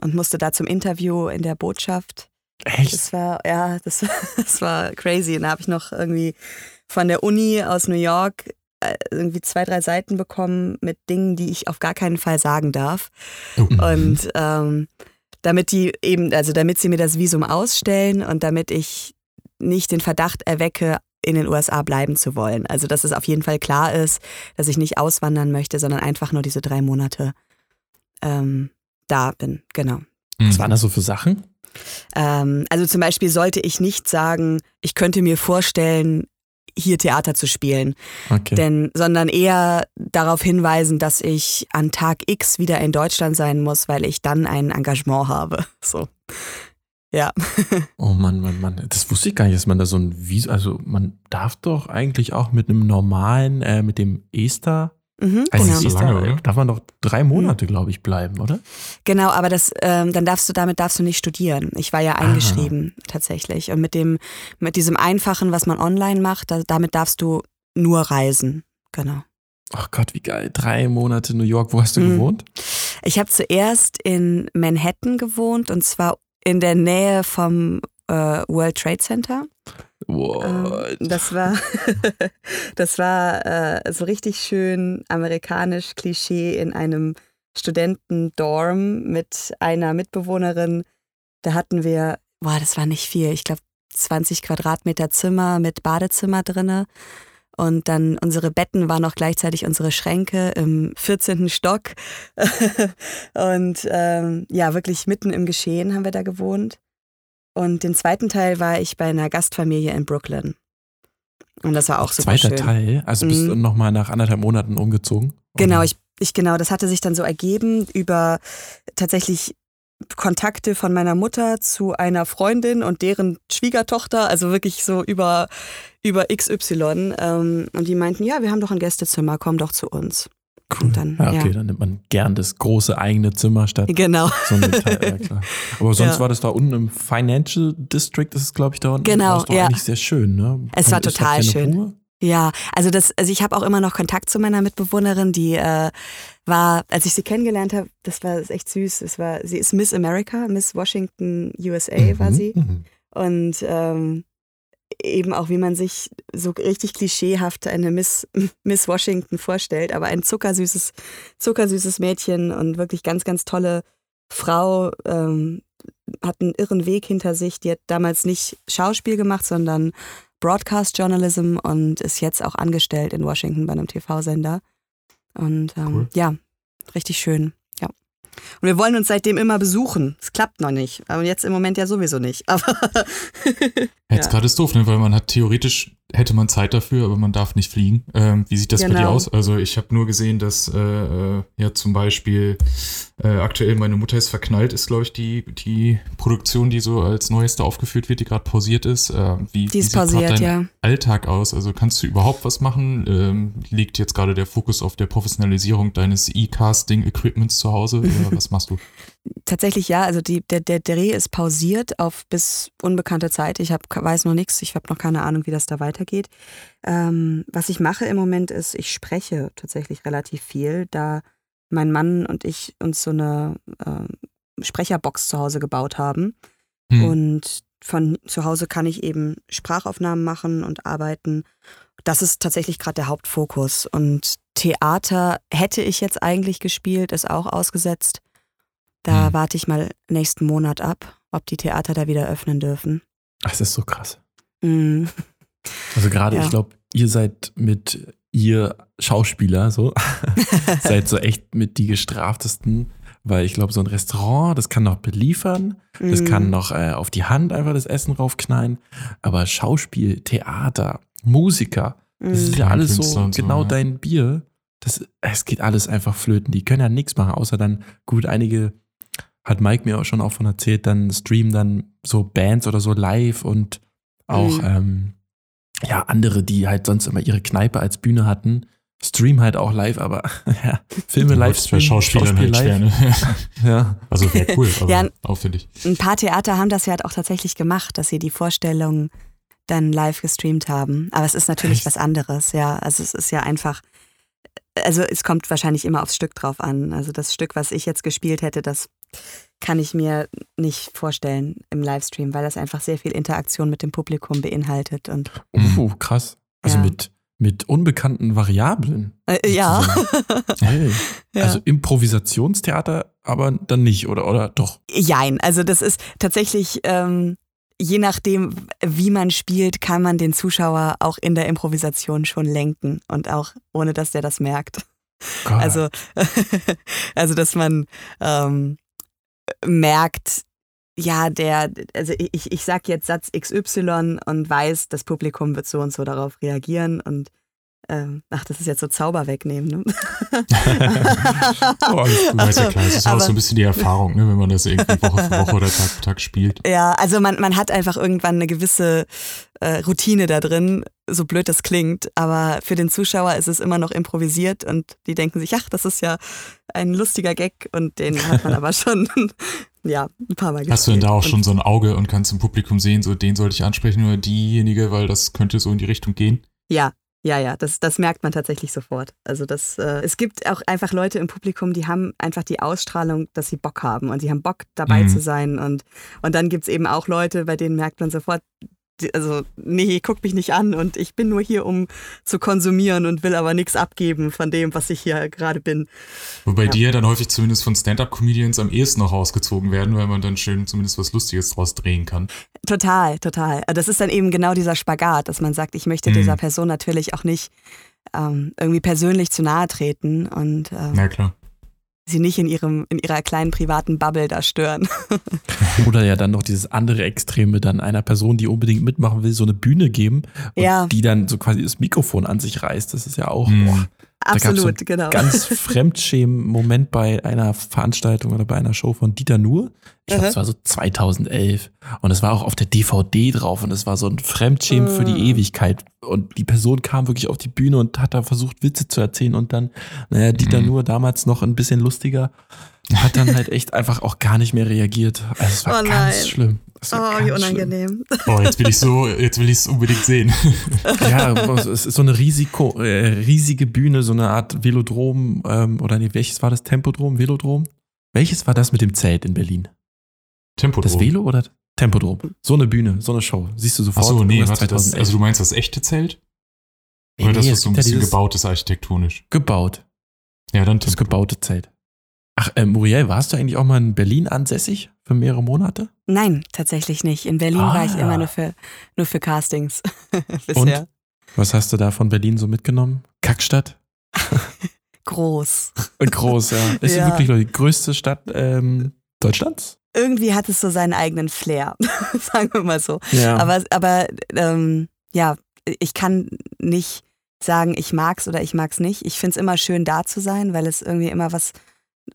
und musste da zum Interview in der Botschaft. Echt? Das war, ja, das, das war crazy. Und da habe ich noch irgendwie von der Uni aus New York äh, irgendwie zwei, drei Seiten bekommen mit Dingen, die ich auf gar keinen Fall sagen darf. Mhm. Und ähm, damit die eben, also damit sie mir das Visum ausstellen und damit ich nicht den Verdacht erwecke, in den USA bleiben zu wollen. Also dass es auf jeden Fall klar ist, dass ich nicht auswandern möchte, sondern einfach nur diese drei Monate ähm, da bin. Genau. Was waren das so für Sachen? Ähm, also zum Beispiel sollte ich nicht sagen, ich könnte mir vorstellen, hier Theater zu spielen, Okay. denn, sondern eher darauf hinweisen, dass ich an Tag X wieder in Deutschland sein muss, weil ich dann ein Engagement habe. So. Ja. Oh Mann, Mann, Mann. Das wusste ich gar nicht, dass man da so ein Visum, also man darf doch eigentlich auch mit einem normalen, äh, mit dem Ester, Mhm, also genau. so lange, oder? darf man doch drei Monate, glaube ich, bleiben, oder? Genau, aber das, ähm, dann darfst du, damit darfst du nicht studieren. Ich war ja eingeschrieben, tatsächlich. Und mit dem, mit diesem Einfachen, was man online macht, da, damit darfst du nur reisen. Genau. Ach Gott, wie geil. Drei Monate New York. Wo hast du Mhm. gewohnt? Ich habe zuerst in Manhattan gewohnt und zwar in der Nähe vom äh, World Trade Center. Wow. Ähm, das war, das war äh, so richtig schön amerikanisch Klischee in einem Studentendorm mit einer Mitbewohnerin. Da hatten wir, boah, das war nicht viel, ich glaube 20 Quadratmeter Zimmer mit Badezimmer drinne. Und dann unsere Betten waren auch gleichzeitig unsere Schränke im 14. Stock. und ähm, ja, wirklich mitten im Geschehen haben wir da gewohnt. Und den zweiten Teil war ich bei einer Gastfamilie in Brooklyn. Und das war auch super Zweiter schön. Teil. Also bist du Mhm. nochmal nach anderthalb Monaten umgezogen? Genau, ich, ich genau, das hatte sich dann so ergeben über tatsächlich Kontakte von meiner Mutter zu einer Freundin und deren Schwiegertochter, also wirklich so über, über XY. Ähm, und die meinten, ja, wir haben doch ein Gästezimmer, komm doch zu uns. Cool. dann, ja, okay, ja. dann nimmt man gern das große eigene Zimmer statt Genau. so Detail. ja. Aber sonst war das da unten im Financial District, das ist glaube ich da unten. Genau, war das doch ja. eigentlich sehr schön, ne? Es war total schön. Ruhe? Ja, also das, also ich habe auch immer noch Kontakt zu meiner Mitbewohnerin, die äh, war, als ich sie kennengelernt habe, das war echt süß. Das war, sie ist Miss America, Miss Washington USA Mhm, war sie. mhm. Und ähm, eben auch, wie man sich so richtig klischeehaft eine Miss, Miss Washington vorstellt, aber ein zuckersüßes, zuckersüßes Mädchen und wirklich ganz, ganz tolle Frau, ähm, hat einen irren Weg hinter sich. Die hat damals nicht Schauspiel gemacht, sondern Broadcast Journalism und ist jetzt auch angestellt in Washington bei einem TV-Sender. Und ähm, Cool. ja, richtig schön. Ja. Und wir wollen uns seitdem immer besuchen. Es klappt noch nicht. Aber jetzt im Moment ja sowieso nicht. Aber Jetzt Ja. gerade ist doof, ne? weil man hat theoretisch, hätte man Zeit dafür, aber man darf nicht fliegen. Ähm, wie sieht das bei dir Genau. aus? Also ich habe nur gesehen, dass äh, äh, ja zum Beispiel äh, aktuell meine Mutter ist verknallt, ist glaube ich die, die Produktion, die so als neueste aufgeführt wird, die gerade pausiert ist. Äh, wie, die wie ist sieht grad pausiert, dein ja. Alltag aus? Also kannst du überhaupt was machen? Ähm, liegt jetzt gerade der Fokus auf der Professionalisierung deines E-Casting-Equipments zu Hause was machst du? Tatsächlich ja, also die, der, der Dreh ist pausiert auf bis unbekannte Zeit. Ich hab, weiß noch nichts, ich habe noch keine Ahnung, wie das da weitergeht. Ähm, was ich mache im Moment ist, ich spreche tatsächlich relativ viel, da mein Mann und ich uns so eine ähm, Sprecherbox zu Hause gebaut haben. Hm. Und von zu Hause kann ich eben Sprachaufnahmen machen und arbeiten. Das ist tatsächlich gerade der Hauptfokus. Und Theater hätte ich jetzt eigentlich gespielt, ist auch ausgesetzt. Da Hm. warte ich mal nächsten Monat ab, ob die Theater da wieder öffnen dürfen. Das ist so krass. Mm. Also gerade, Ja. ich glaube, ihr seid mit ihr Schauspieler so, seid so echt mit die gestraftesten, weil ich glaube, so ein Restaurant, das kann noch beliefern, das Mm. kann noch äh, auf die Hand einfach das Essen raufknallen, aber Schauspiel, Theater, Musiker, das Mm. ist ja alles Künstler so so, genau ja. dein Bier. Das, es geht alles einfach flöten. Die können ja nichts machen, außer dann, gut, einige hat Mike mir auch schon auch von erzählt, dann streamen dann so Bands oder so live und auch Mhm. ähm, ja, andere, die halt sonst immer ihre Kneipe als Bühne hatten, streamen halt auch live, aber ja, Filme Du live wolltest bei Schauspielern Schauspiel halt schwer, ne? Ja. Also wäre cool, aber Ja. auffällig. Ein paar Theater haben das ja auch tatsächlich gemacht, dass sie die Vorstellung dann live gestreamt haben. Aber es ist natürlich Echt? was anderes, ja. Also es ist ja einfach, also es kommt wahrscheinlich immer aufs Stück drauf an. Also das Stück, was ich jetzt gespielt hätte, das kann ich mir nicht vorstellen im Livestream, weil das einfach sehr viel Interaktion mit dem Publikum beinhaltet. Und Uh, krass. Also Ja. mit, mit unbekannten Variablen. äh, ja. Hey. ja. Also Improvisationstheater, aber dann nicht, oder? Oder doch? Jein, also das ist tatsächlich, ähm, je nachdem, wie man spielt, kann man den Zuschauer auch in der Improvisation schon lenken und auch ohne, dass der das merkt. Gott. Also, also dass man ähm, merkt, ja, der, also ich, ich sag jetzt Satz XY und weiß, das Publikum wird so und so darauf reagieren und ähm, ach, das ist jetzt so Zauber wegnehmen, ne? Oh, alles gut. Ja, ist ja klar, es ist auch Aber- so ein bisschen die Erfahrung, ne, wenn man das irgendwie Woche für Woche oder Tag für Tag spielt. Ja, also man, man hat einfach irgendwann eine gewisse äh, Routine da drin, so blöd das klingt, aber für den Zuschauer ist es immer noch improvisiert und die denken sich, ach, das ist ja ein lustiger Gag und den hat man aber schon, ja, ein paar Mal gespielt. Hast du denn da auch schon so ein Auge und kannst im Publikum sehen, so den sollte ich ansprechen oder diejenige, weil das könnte so in die Richtung gehen? Ja, ja, ja, das, das merkt man tatsächlich sofort. Also das, äh, es gibt auch einfach Leute im Publikum, die haben einfach die Ausstrahlung, dass sie Bock haben und sie haben Bock dabei Mhm. zu sein. Und, und dann gibt's eben auch Leute, bei denen merkt man sofort, also nee, guck mich nicht an und ich bin nur hier, um zu konsumieren und will aber nichts abgeben von dem, was ich hier gerade bin. Wobei Ja. die ja dann häufig zumindest von Stand-Up-Comedians am ehesten noch rausgezogen werden, weil man dann schön zumindest was Lustiges draus drehen kann. Total, total. Das ist dann eben genau dieser Spagat, dass man sagt, ich möchte Mhm. dieser Person natürlich auch nicht ähm, irgendwie persönlich zu nahe treten und ähm, Na klar. Sie nicht in ihrem in ihrer kleinen privaten Bubble da stören. Oder ja dann noch dieses andere Extreme, dann einer Person, die unbedingt mitmachen will, so eine Bühne geben und Ja. die dann so quasi das Mikrofon an sich reißt. Das ist ja auch Mhm. Gab's so Absolut, genau. ganz fremdschämen Moment bei einer Veranstaltung oder bei einer Show von Dieter Nuhr. Ich glaube, Mhm. es war so 2011 und es war auch auf der DVD drauf und es war so ein Fremdschämen für die Mhm. Ewigkeit und die Person kam wirklich auf die Bühne und hat da versucht Witze zu erzählen und dann naja, Dieter Mhm. Nuhr damals noch ein bisschen lustiger hat dann halt echt einfach auch gar nicht mehr reagiert. Also es war Oh ganz nein. schlimm. Oh, wie unangenehm. Oh, jetzt will ich so, jetzt will ich es unbedingt sehen. Schlimm. Ja, es ist so eine Risiko, äh, riesige Bühne, so eine Art Velodrom, ähm, oder nee, welches war das? Tempodrom, Velodrom? Welches war das mit dem Zelt in Berlin? Tempo. Das Velo oder Tempodrom? So eine Bühne, so eine Show. Siehst du sofort. Achso, nee, warte, das, 2011. also du meinst das echte Zelt? Nee, Oder das, nee, was es so ein bisschen gebaut ist architektonisch? Gebaut. Ja, dann Das Tempo. gebaute Zelt. Ach, äh, Muriel, warst du eigentlich auch mal in Berlin ansässig für mehrere Monate? Nein, tatsächlich nicht. In Berlin Ah. war ich immer nur für, nur für Castings. Bisher. Was hast du da von Berlin so mitgenommen? Kackstadt? Groß. Und groß, ja. Ist Ja. wirklich die größte Stadt ähm, Deutschlands? Irgendwie hat es so seinen eigenen Flair, sagen wir mal so. Ja. Aber, aber ähm, ja, ich kann nicht sagen, ich mag's oder ich mag's nicht. Ich find's immer schön, da zu sein, weil es irgendwie immer was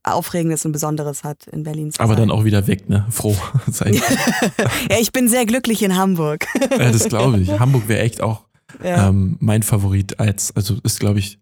Aufregendes und Besonderes hat, in Berlin zu Aber sein. dann auch wieder weg, ne? Froh sein. ja, ich bin sehr glücklich in Hamburg. ja, das glaube ich. Hamburg wäre echt auch ja. ähm, mein Favorit als, also ist, glaube ich,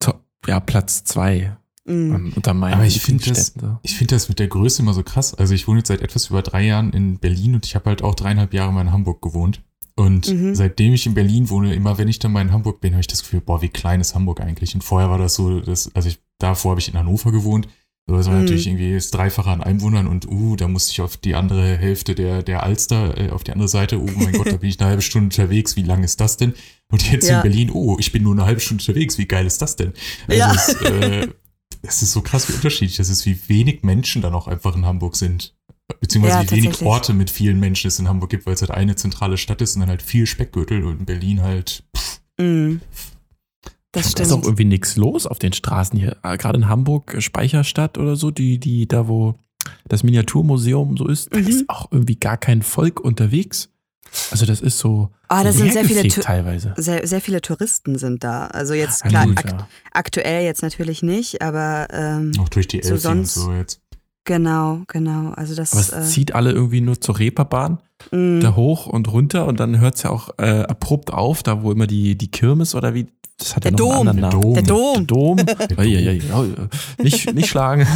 top, ja, Platz zwei ähm, unter meinen Aber ich find das-. Ich finde das mit der Größe immer so krass. Also ich wohne jetzt seit etwas über drei Jahren in Berlin und ich habe halt auch dreieinhalb Jahre mal in Hamburg gewohnt. Und Mhm. seitdem ich in Berlin wohne, immer wenn ich dann mal in Hamburg bin, habe ich das Gefühl, boah, wie klein ist Hamburg eigentlich. Und vorher war das so, dass, also ich, davor habe ich in Hannover gewohnt. So, war Mhm. natürlich irgendwie das Dreifache an Einwohnern und uh, da musste ich auf die andere Hälfte der, der Alster, äh, auf die andere Seite, oh mein Gott, da bin ich eine halbe Stunde unterwegs, wie lang ist das denn? Und jetzt Ja. in Berlin, oh, ich bin nur eine halbe Stunde unterwegs, wie geil ist das denn? Also Ja. es, äh, es ist so krass, wie unterschiedlich das ist, wie wenig Menschen dann auch einfach in Hamburg sind. Beziehungsweise Ja, wie wenig. Orte mit vielen Menschen es in Hamburg gibt, weil es halt eine zentrale Stadt ist und dann halt viel Speckgürtel und in Berlin halt. Pff, Mm. Das Da ist auch stimmt. irgendwie nichts los auf den Straßen hier. Äh, Gerade in Hamburg, äh, Speicherstadt oder so, die, die, da wo das Miniaturmuseum so ist, da Mhm. ist auch irgendwie gar kein Volk unterwegs. Also das ist so Ah, da sind sehr viele, teilweise. sehr, sehr viele Touristen sind da. Also jetzt Ja, klar, gut, ak ja. aktuell jetzt natürlich nicht, aber ähm, auch durch die So Elfi und sonst- so jetzt. Genau, genau. Also das Aber es äh, zieht alle irgendwie nur zur Reeperbahn, mm, da hoch und runter und dann hört es ja auch äh, abrupt auf, da wo immer die, die Kirmes oder wie, das hat ja Der noch Dom. einen anderen Der Namen. Dom. Der Der Dom. Dom. Ei, ei, ei, oh, äh, nicht, nicht schlagen.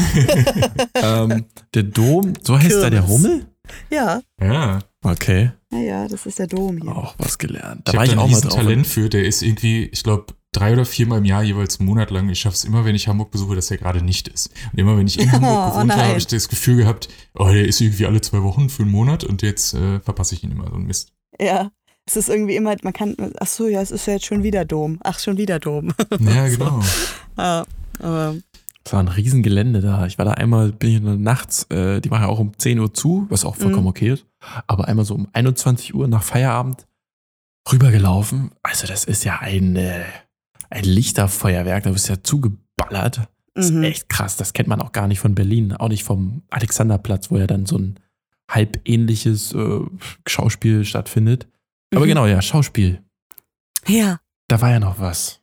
ähm, der Dom, so heißt da der Kirmes. Rummel? Ja, Ja. Okay, ja, ja, das ist der Dom hier. auch was gelernt. Da ich war ich auch ein mal drauf. Talent für, der ist irgendwie, ich glaube, drei oder viermal im Jahr jeweils einen Monat lang. Ich schaffe es immer, wenn ich Hamburg besuche, dass er gerade nicht ist. Und immer, wenn ich in Hamburg Oh, gewohnt habe, habe ich das Gefühl gehabt, oh, der ist irgendwie alle zwei Wochen für einen Monat und jetzt äh, verpasse ich ihn immer so ein Mist. Ja, es ist irgendwie immer, man kann, ach so, ja, es ist ja jetzt schon wieder Dom. Ach, schon wieder Dom. Ja, So. genau. ja, aber, Das war ein Riesengelände da. Ich war da einmal, bin ich nachts, äh, die machen ja auch um 10 Uhr zu, was auch vollkommen Mhm. okay ist. Aber einmal so um 21 Uhr nach Feierabend rübergelaufen. Also das ist ja ein, äh, ein Lichterfeuerwerk, da bist du ja zugeballert. Das mhm. ist echt krass. Das kennt man auch gar nicht von Berlin, auch nicht vom Alexanderplatz, wo ja dann so ein halb ähnliches äh, Schauspiel stattfindet. Aber Mhm. genau, ja, Schauspiel. Ja, Da war ja noch was.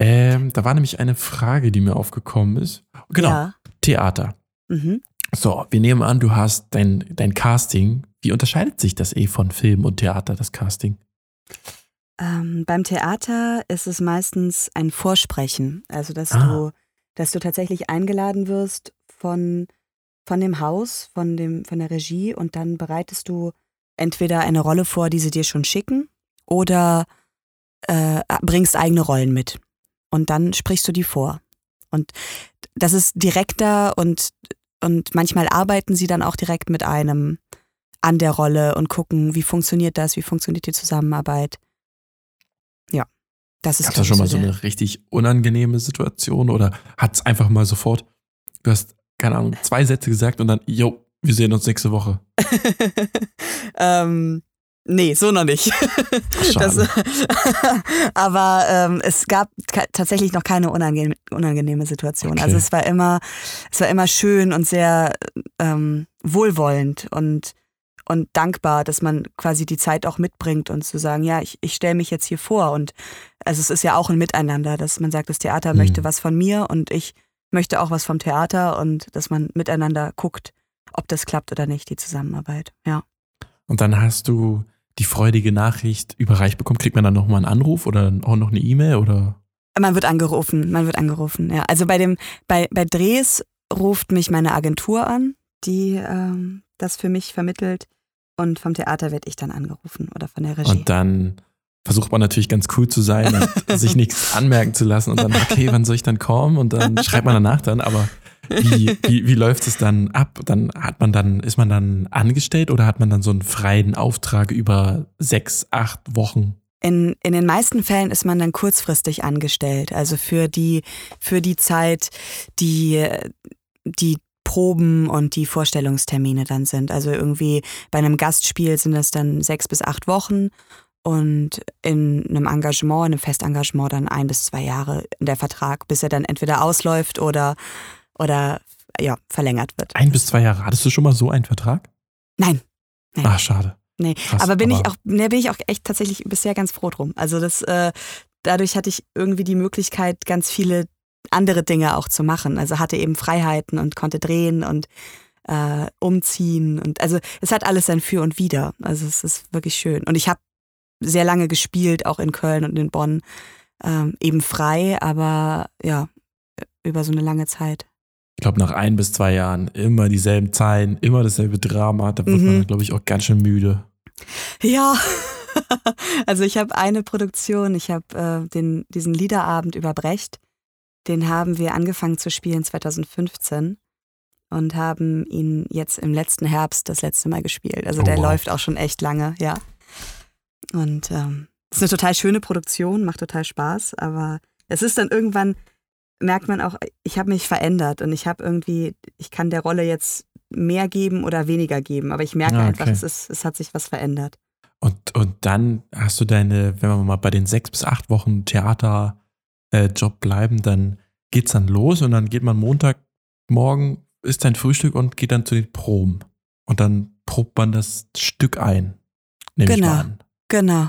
Ähm, da war nämlich eine Frage, die mir aufgekommen ist. Genau, Ja. Theater. Mhm. So, wir nehmen an, du hast dein, dein Casting. Wie unterscheidet sich das eh von Film und Theater, das Casting? Ähm, beim Theater ist es meistens ein Vorsprechen. Also, dass Ah. du, dass du tatsächlich eingeladen wirst von, von dem Haus, von, dem, von der Regie und dann bereitest du entweder eine Rolle vor, die sie dir schon schicken, oder äh, bringst eigene Rollen mit. Und dann sprichst du die vor. Und das ist direkter und, und manchmal arbeiten sie dann auch direkt mit einem an der Rolle und gucken, wie funktioniert das, wie funktioniert die Zusammenarbeit. Das ist da schon mal so eine richtig unangenehme Situation oder hat es einfach mal sofort, du hast, keine Ahnung, zwei Sätze gesagt und dann, jo, wir sehen uns nächste Woche. ähm, nee, so noch nicht. Das, aber ähm, es gab tatsächlich noch keine unangenehm, unangenehme Situation. Okay. Also es war immer, es war immer schön und sehr ähm, wohlwollend und und dankbar, dass man quasi die Zeit auch mitbringt und zu sagen, ja, ich, ich stelle mich jetzt hier vor und also es ist ja auch ein Miteinander, dass man sagt, das Theater Mhm. möchte was von mir und ich möchte auch was vom Theater und dass man miteinander guckt, ob das klappt oder nicht, die Zusammenarbeit. Ja. Und dann hast du die freudige Nachricht überreicht bekommen. Kriegt man dann nochmal einen Anruf oder auch noch eine E-Mail oder? Man wird angerufen, man wird angerufen, ja. Also bei dem, bei, bei Drehs ruft mich meine Agentur an, die ähm, das für mich vermittelt. Und vom Theater werde ich dann angerufen oder von der Regie. Und dann versucht man natürlich ganz cool zu sein und sich nichts anmerken zu lassen und dann, okay, wann soll ich dann kommen? Und dann schreibt man danach dann, aber wie, wie, wie läuft es dann ab? Dann hat man dann, ist man dann angestellt oder hat man dann so einen freien Auftrag über sechs, acht Wochen? In, in den meisten Fällen ist man dann kurzfristig angestellt, also für die, für die Zeit, die, die Proben und die Vorstellungstermine dann sind. Also irgendwie bei einem Gastspiel sind das dann sechs bis acht Wochen und in einem Engagement, in einem Festengagement dann ein bis zwei Jahre der Vertrag, bis er dann entweder ausläuft oder, oder ja, verlängert wird. Ein bis zwei Jahre. Hattest du schon mal so einen Vertrag? Nein. Nein. Ach, schade. Nee, Krass, aber bin ich aber- auch, ne, bin ich auch echt tatsächlich bisher ganz froh drum. Also das, äh, dadurch hatte ich irgendwie die Möglichkeit, ganz viele andere Dinge auch zu machen. Also hatte eben Freiheiten und konnte drehen und äh, umziehen und also es hat alles sein Für und Wider. Also es ist wirklich schön. Und ich habe sehr lange gespielt, auch in Köln und in Bonn, ähm, eben frei, aber ja, über so eine lange Zeit. Ich glaube, nach ein bis zwei Jahren immer dieselben Zeilen, immer dasselbe Drama. Da wird Mhm. man, glaube ich, auch ganz schön müde. Ja, also ich habe eine Produktion, ich habe äh, den, diesen Liederabend über Brecht, den haben wir angefangen zu spielen 2015 und haben ihn jetzt im letzten Herbst das letzte Mal gespielt. Also Oh, der wow. läuft auch schon echt lange, ja. Und ähm, es ist eine total schöne Produktion, macht total Spaß, aber es ist dann irgendwann, merkt man auch, ich habe mich verändert und ich habe irgendwie, ich kann der Rolle jetzt mehr geben oder weniger geben, aber ich merke Ah, einfach, okay. es, ist, es hat sich was verändert. Und, und dann hast du deine, wenn wir mal bei den sechs bis acht Wochen Theaterjob äh, Job bleiben, dann geht's dann los und dann geht man Montagmorgen, isst sein Frühstück und geht dann zu den Proben. Und dann probt man das Stück ein. Nehme ich Genau. mal an. Genau.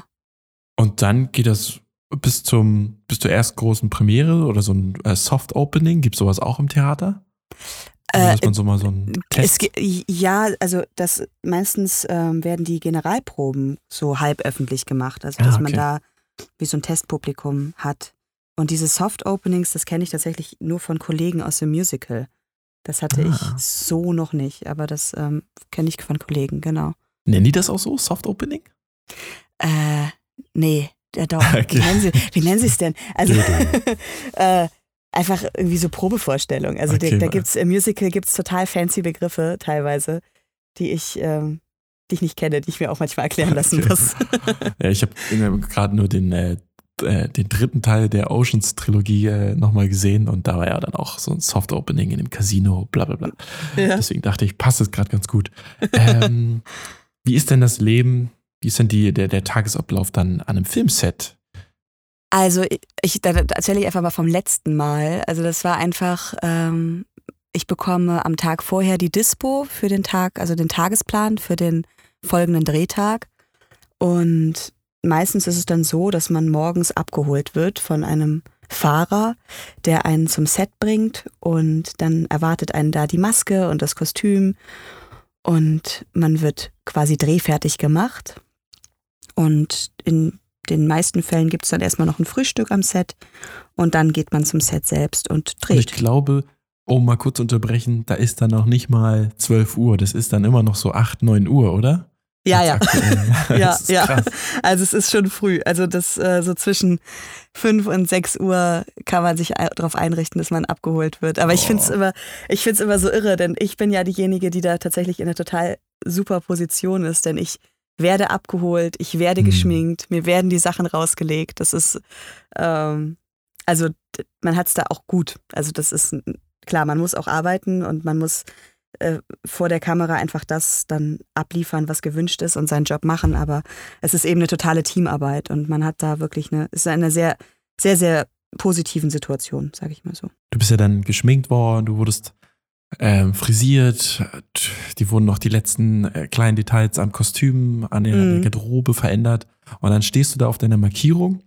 Und dann geht das bis zum, bis zur ersten großen Premiere oder so ein äh, Soft Opening. Gibt sowas auch im Theater? Also, Äh, dass man so mal so einen Es, Test. ge- ja, also das meistens ähm, werden die Generalproben so halb öffentlich gemacht, also Ah, dass man okay. da wie so ein Testpublikum hat. Und diese Soft Openings, das kenne ich tatsächlich nur von Kollegen aus dem Musical. Das hatte Ah. ich so noch nicht, aber das ähm, kenne ich von Kollegen, genau. Nennen die das auch so? Soft Opening? Äh, nee, ja doch. Okay. Wie nennen sie wie nennen sie es denn? Also äh, einfach irgendwie so Probevorstellung. Also Okay, da, da gibt's im Musical gibt's total fancy Begriffe teilweise, die ich, ähm, die ich nicht kenne, die ich mir auch manchmal erklären lassen Okay. muss. Ja, ich habe gerade nur den, äh, äh, den dritten Teil der Oceans-Trilogie äh, nochmal gesehen und da war ja dann auch so ein Soft-Opening in dem Casino, bla bla bla. ja. Deswegen dachte ich, passt es gerade ganz gut. Ähm, wie ist denn das Leben, wie ist denn die, der, der Tagesablauf dann an einem Filmset? Also ich, da erzähle ich einfach mal vom letzten Mal. Also das war einfach, ähm, ich bekomme am Tag vorher die Dispo für den Tag, also den Tagesplan für den folgenden Drehtag. Und meistens ist es dann so, dass man morgens abgeholt wird von einem Fahrer, der einen zum Set bringt und dann erwartet einen da die Maske und das Kostüm und man wird quasi drehfertig gemacht. Und in den meisten Fällen gibt es dann erstmal noch ein Frühstück am Set und dann geht man zum Set selbst und Und ich dreht. glaube, um mal kurz unterbrechen, da ist dann noch nicht mal 12 Uhr, das ist dann immer noch so 8, 9 Uhr, oder? Ja, ja. Ja, ja. krass. Also es ist schon früh. Also das äh, so zwischen 5 und 6 Uhr kann man sich darauf einrichten, dass man abgeholt wird. Aber ich Oh. finde es immer, ich find's immer so irre, denn ich bin ja diejenige, die da tatsächlich in einer total super Position ist, denn ich werde abgeholt, ich werde Hm. geschminkt, mir werden die Sachen rausgelegt. Das ist, ähm, also man hat es da auch gut. Also das ist klar, man muss auch arbeiten und man muss äh, vor der Kamera einfach das dann abliefern, was gewünscht ist und seinen Job machen. Aber es ist eben eine totale Teamarbeit und man hat da wirklich eine, es ist eine sehr, sehr, sehr positiven Situation, sage ich mal so. Du bist ja dann geschminkt worden, du wurdest ähm, frisiert, die wurden noch die letzten äh, kleinen Details am Kostüm, an der, an der Mhm. Garderobe verändert. Und dann stehst du da auf deiner Markierung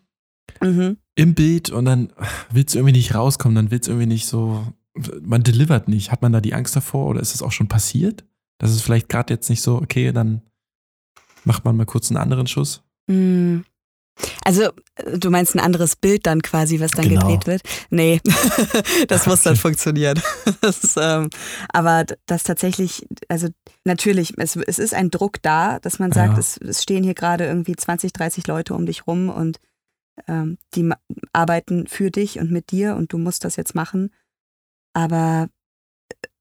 Mhm. im Bild und dann willst du irgendwie nicht rauskommen, dann willst du irgendwie nicht so, man delivert nicht. Hat man da die Angst davor oder ist es auch schon passiert? Das ist vielleicht gerade jetzt nicht so, okay, dann macht man mal kurz einen anderen Schuss. Mm. Also, äh, du meinst ein anderes Bild dann quasi, was dann Genau. gedreht wird? Nee, das muss dann funktionieren. Das ähm, aber das tatsächlich, also natürlich, es, es ist ein Druck da, dass man sagt, Ja. es, es stehen hier gerade irgendwie 20, 30 Leute um dich rum und ähm, die arbeiten für dich und mit dir und du musst das jetzt machen. Aber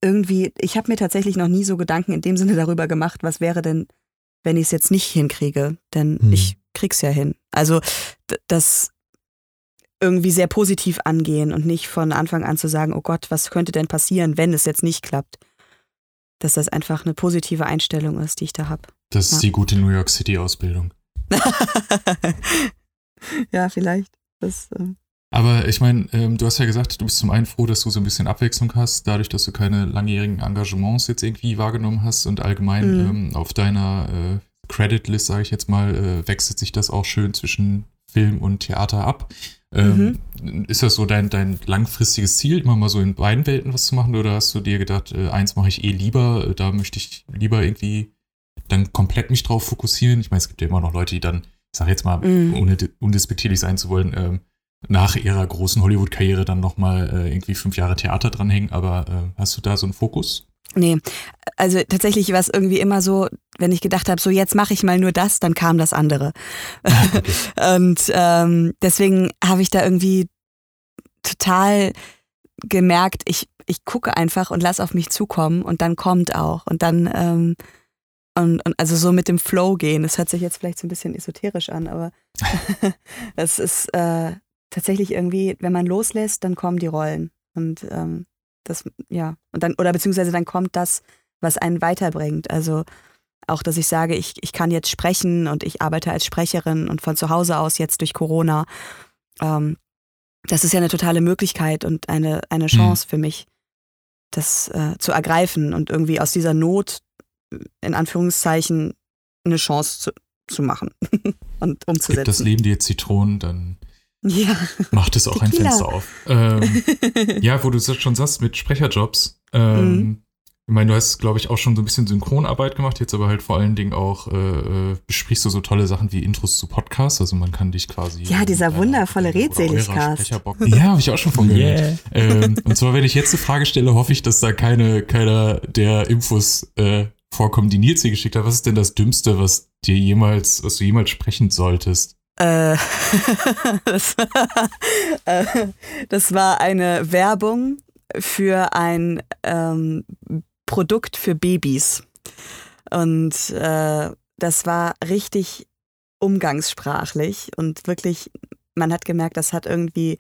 irgendwie, ich habe mir tatsächlich noch nie so Gedanken in dem Sinne darüber gemacht, was wäre denn, wenn ich es jetzt nicht hinkriege. Denn Hm. ich krieg's ja hin. Also das irgendwie sehr positiv angehen und nicht von Anfang an zu sagen, oh Gott, was könnte denn passieren, wenn es jetzt nicht klappt. Dass das einfach eine positive Einstellung ist, die ich da habe. Das ist Ja. die gute New York City-Ausbildung. ja, vielleicht. Das, ähm, Aber ich meine, ähm, du hast ja gesagt, du bist zum einen froh, dass du so ein bisschen Abwechslung hast, dadurch, dass du keine langjährigen Engagements jetzt irgendwie wahrgenommen hast und allgemein Mhm. ähm, auf deiner äh, Credit-List, sage ich jetzt mal, äh, wechselt sich das auch schön zwischen Film und Theater ab. Ähm, Ist das so dein, dein langfristiges Ziel, immer mal so in beiden Welten was zu machen? Oder hast du dir gedacht, äh, eins mache ich eh lieber, äh, da möchte ich lieber irgendwie dann komplett mich drauf fokussieren? Ich meine, es gibt ja immer noch Leute, die dann, ich sage jetzt mal, Mhm. ohne undespektierlich sein zu wollen, ähm, nach ihrer großen Hollywood-Karriere dann nochmal äh, irgendwie fünf Jahre Theater dranhängen. Aber äh, hast du da so einen Fokus? nee, also tatsächlich war es irgendwie immer so, wenn ich gedacht habe, so jetzt mache ich mal nur das, dann kam das andere. Und ähm, deswegen habe ich da irgendwie total gemerkt, ich, ich gucke einfach und lass auf mich zukommen und dann kommt auch. Und dann, ähm, und, und also so mit dem Flow gehen. Das hört sich jetzt vielleicht so ein bisschen esoterisch an, aber das ist äh, tatsächlich irgendwie, wenn man loslässt, dann kommen die Rollen. Und ähm, das, ja, und dann, oder beziehungsweise dann kommt das, was einen weiterbringt. Also auch, dass ich sage, ich, ich kann jetzt sprechen und ich arbeite als Sprecherin und von zu Hause aus jetzt durch Corona. Ähm, das ist ja eine totale Möglichkeit und eine, eine Chance für mich, das äh, zu ergreifen und irgendwie aus dieser Not, in Anführungszeichen, eine Chance zu, zu machen und Gibt das umzusetzen. Leben dir Zitronen, dann Ja. macht es auch ein Tequila. Fenster auf. Ähm, ja, wo du es schon sagst mit Sprecherjobs. Ähm, Mhm. Ich meine, du hast, glaube ich, auch schon so ein bisschen Synchronarbeit gemacht, jetzt aber halt vor allen Dingen auch äh, äh, besprichst du so tolle Sachen wie Intros zu Podcasts. Also man kann dich quasi. Ja, dieser wundervolle Redseligcast. Ja, habe ich auch schon von gehört. Yeah. Ähm, und zwar, wenn ich jetzt eine Frage stelle, hoffe ich, dass da keine, keiner der Infos äh, vorkommen, die Nils dir geschickt hat. Was ist denn das Dümmste, was dir jemals, was du jemals sprechen solltest? Äh, das, äh, das war eine Werbung für ein ähm, Produkt für Babys. Und äh, das war richtig umgangssprachlich und wirklich, man hat gemerkt, das hat irgendwie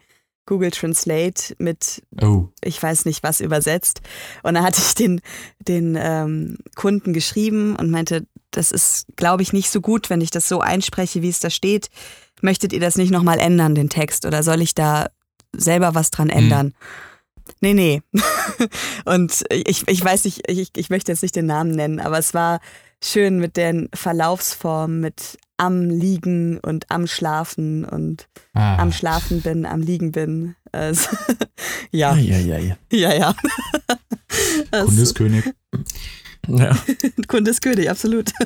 Google Translate mit Oh, ich weiß nicht was übersetzt. Und da hatte ich den, den ähm, Kunden geschrieben und meinte, das ist, glaube ich, nicht so gut, wenn ich das so einspreche, wie es da steht. Möchtet ihr das nicht nochmal ändern, den Text? Oder soll ich da selber was dran ändern? Nee, nee. und ich, ich weiß nicht, ich, ich möchte jetzt nicht den Namen nennen, aber es war schön mit den Verlaufsformen, mit am Liegen und am Schlafen und ah. am Schlafen bin, am Liegen bin. Also, ja, Ja, ja, ja. ja, ja. Das- Kunde ist König. Ja. Kunde ist König, absolut.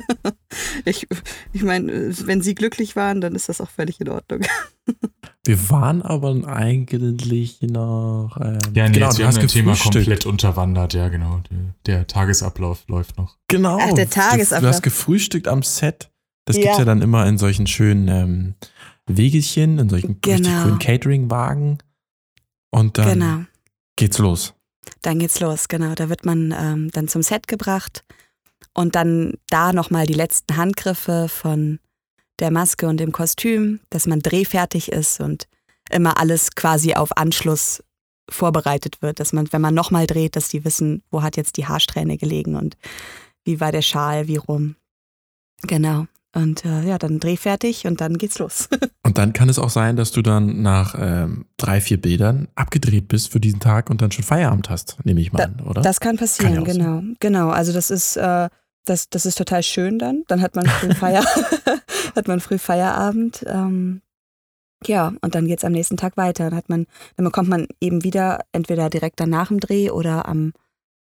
Ich, ich meine, wenn Sie glücklich waren, dann ist das auch völlig in Ordnung. Wir waren aber eigentlich noch. Ähm, Ja, nee, genau, jetzt, du wir haben das Thema komplett unterwandert. Ja, genau. Der, der Tagesablauf läuft noch. Genau. Ach, der Du- Tagesablauf. Du hast gefrühstückt am Set. Das Ja. gibt's ja dann immer in solchen schönen ähm, Wegelchen, in solchen richtig Genau. coolen Catering-Wagen. Und dann genau. geht's los. Dann geht's los, genau. Da wird man ähm, dann zum Set gebracht und dann da nochmal die letzten Handgriffe von der Maske und dem Kostüm, dass man drehfertig ist und immer alles quasi auf Anschluss vorbereitet wird, dass man, wenn man nochmal dreht, dass die wissen, wo hat jetzt die Haarsträhne gelegen und wie war der Schal, wie rum. Genau. Und äh, ja, dann drehfertig und dann geht's los. Und dann kann es auch sein, dass du dann nach ähm, drei, vier Bildern abgedreht bist für diesen Tag und dann schon Feierabend hast, nehme ich mal an, oder? Das kann passieren, Kann ja genau. Genau. Also das ist, äh, das, das ist total schön dann. Dann hat man früh, Feier hat man früh Feierabend. Ähm, ja, und dann geht's am nächsten Tag weiter. Dann hat man, dann bekommt man eben wieder entweder direkt danach im Dreh oder am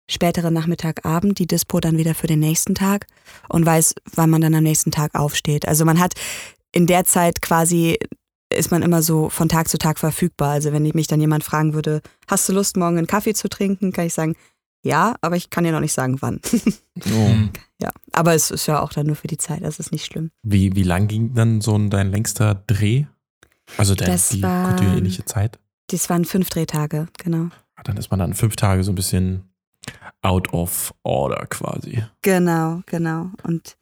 späteren Nachmittagabend die Dispo dann wieder für den nächsten Tag und weiß, wann man dann am nächsten Tag aufsteht. Also man hat in der Zeit quasi ist man immer so von Tag zu Tag verfügbar. Also wenn mich dann jemand fragen würde, hast du Lust, morgen einen Kaffee zu trinken, kann ich sagen, ja, aber ich kann dir noch nicht sagen, wann. Oh. Hm. ja, aber es ist ja auch dann nur für die Zeit, das ist nicht schlimm. Wie, wie lang ging dann so ein, dein längster Dreh? Also dein, Das die war- kontinuierliche Zeit? Das waren fünf Drehtage, genau. Dann ist man dann fünf Tage so ein bisschen out of order quasi. Genau, genau. Und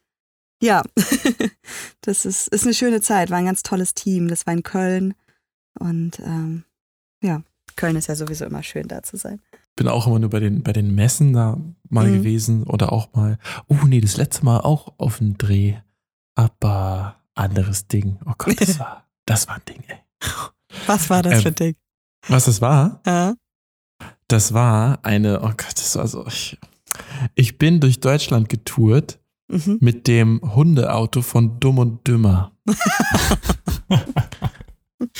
ja, das ist, ist eine schöne Zeit, war ein ganz tolles Team. Das war in Köln. Und ähm, ja, Köln ist ja sowieso immer schön, da zu sein. Bin auch immer nur bei den, bei den Messen da mal Mhm. gewesen oder auch mal, oh nee, das letzte Mal auch auf dem Dreh, aber anderes Ding. Oh Gott, das war, das war ein Ding, ey. Was war das Ähm, für ein Ding? Was das war? Ja. Das war eine, oh Gott, das war so, ich, ich bin durch Deutschland getourt Mhm. mit dem Hundeauto von Dumm und Dümmer.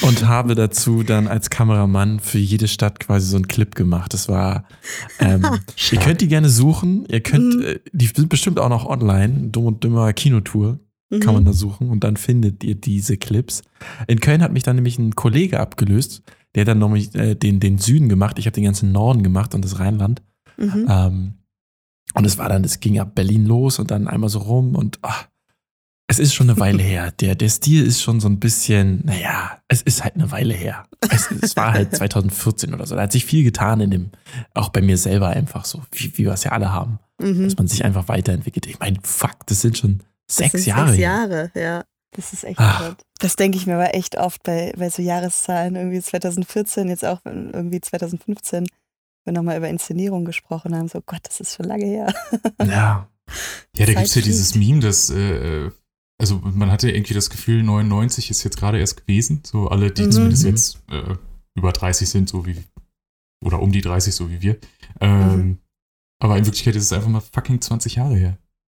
und habe dazu dann als Kameramann für jede Stadt quasi so einen Clip gemacht. Das war, ähm, ihr könnt die gerne suchen. Ihr könnt, Mhm. äh, die sind bestimmt auch noch online. Dumm und Dümmer Kinotour Mhm. kann man da suchen und dann findet ihr diese Clips. In Köln hat mich dann nämlich ein Kollege abgelöst, der hat dann noch mich, äh, den, den Süden gemacht. Ich habe den ganzen Norden gemacht und das Rheinland. Mhm. Ähm, und es war dann, es ging ab Berlin los und dann einmal so rum und ach, es ist schon eine Weile her. Der, der Stil ist schon so ein bisschen, naja, es ist halt eine Weile her. Es, es war halt 2014 oder so. Da hat sich viel getan in dem, auch bei mir selber einfach so, wie, wie wir es ja alle haben, Mhm. dass man sich einfach weiterentwickelt. Ich meine, fuck, das sind schon Das sechs sind Jahre. Sechs her. Jahre, ja. Das ist echt verrückt. Das denke ich mir aber echt oft bei, bei so Jahreszahlen, irgendwie 2014, jetzt auch irgendwie 2015, wir nochmal über Inszenierung gesprochen haben. So, Gott, das ist schon lange her. Ja. Ja, da Zeit gibt's ja dieses. Meme, dass, äh, also man hatte irgendwie das Gefühl, 99 ist jetzt gerade erst gewesen. So alle, die Mhm. zumindest Mhm. jetzt äh, über 30 sind, so wie, oder um die 30, so wie wir. Ähm, Mhm. Aber in Wirklichkeit ist es einfach mal fucking 20 Jahre her.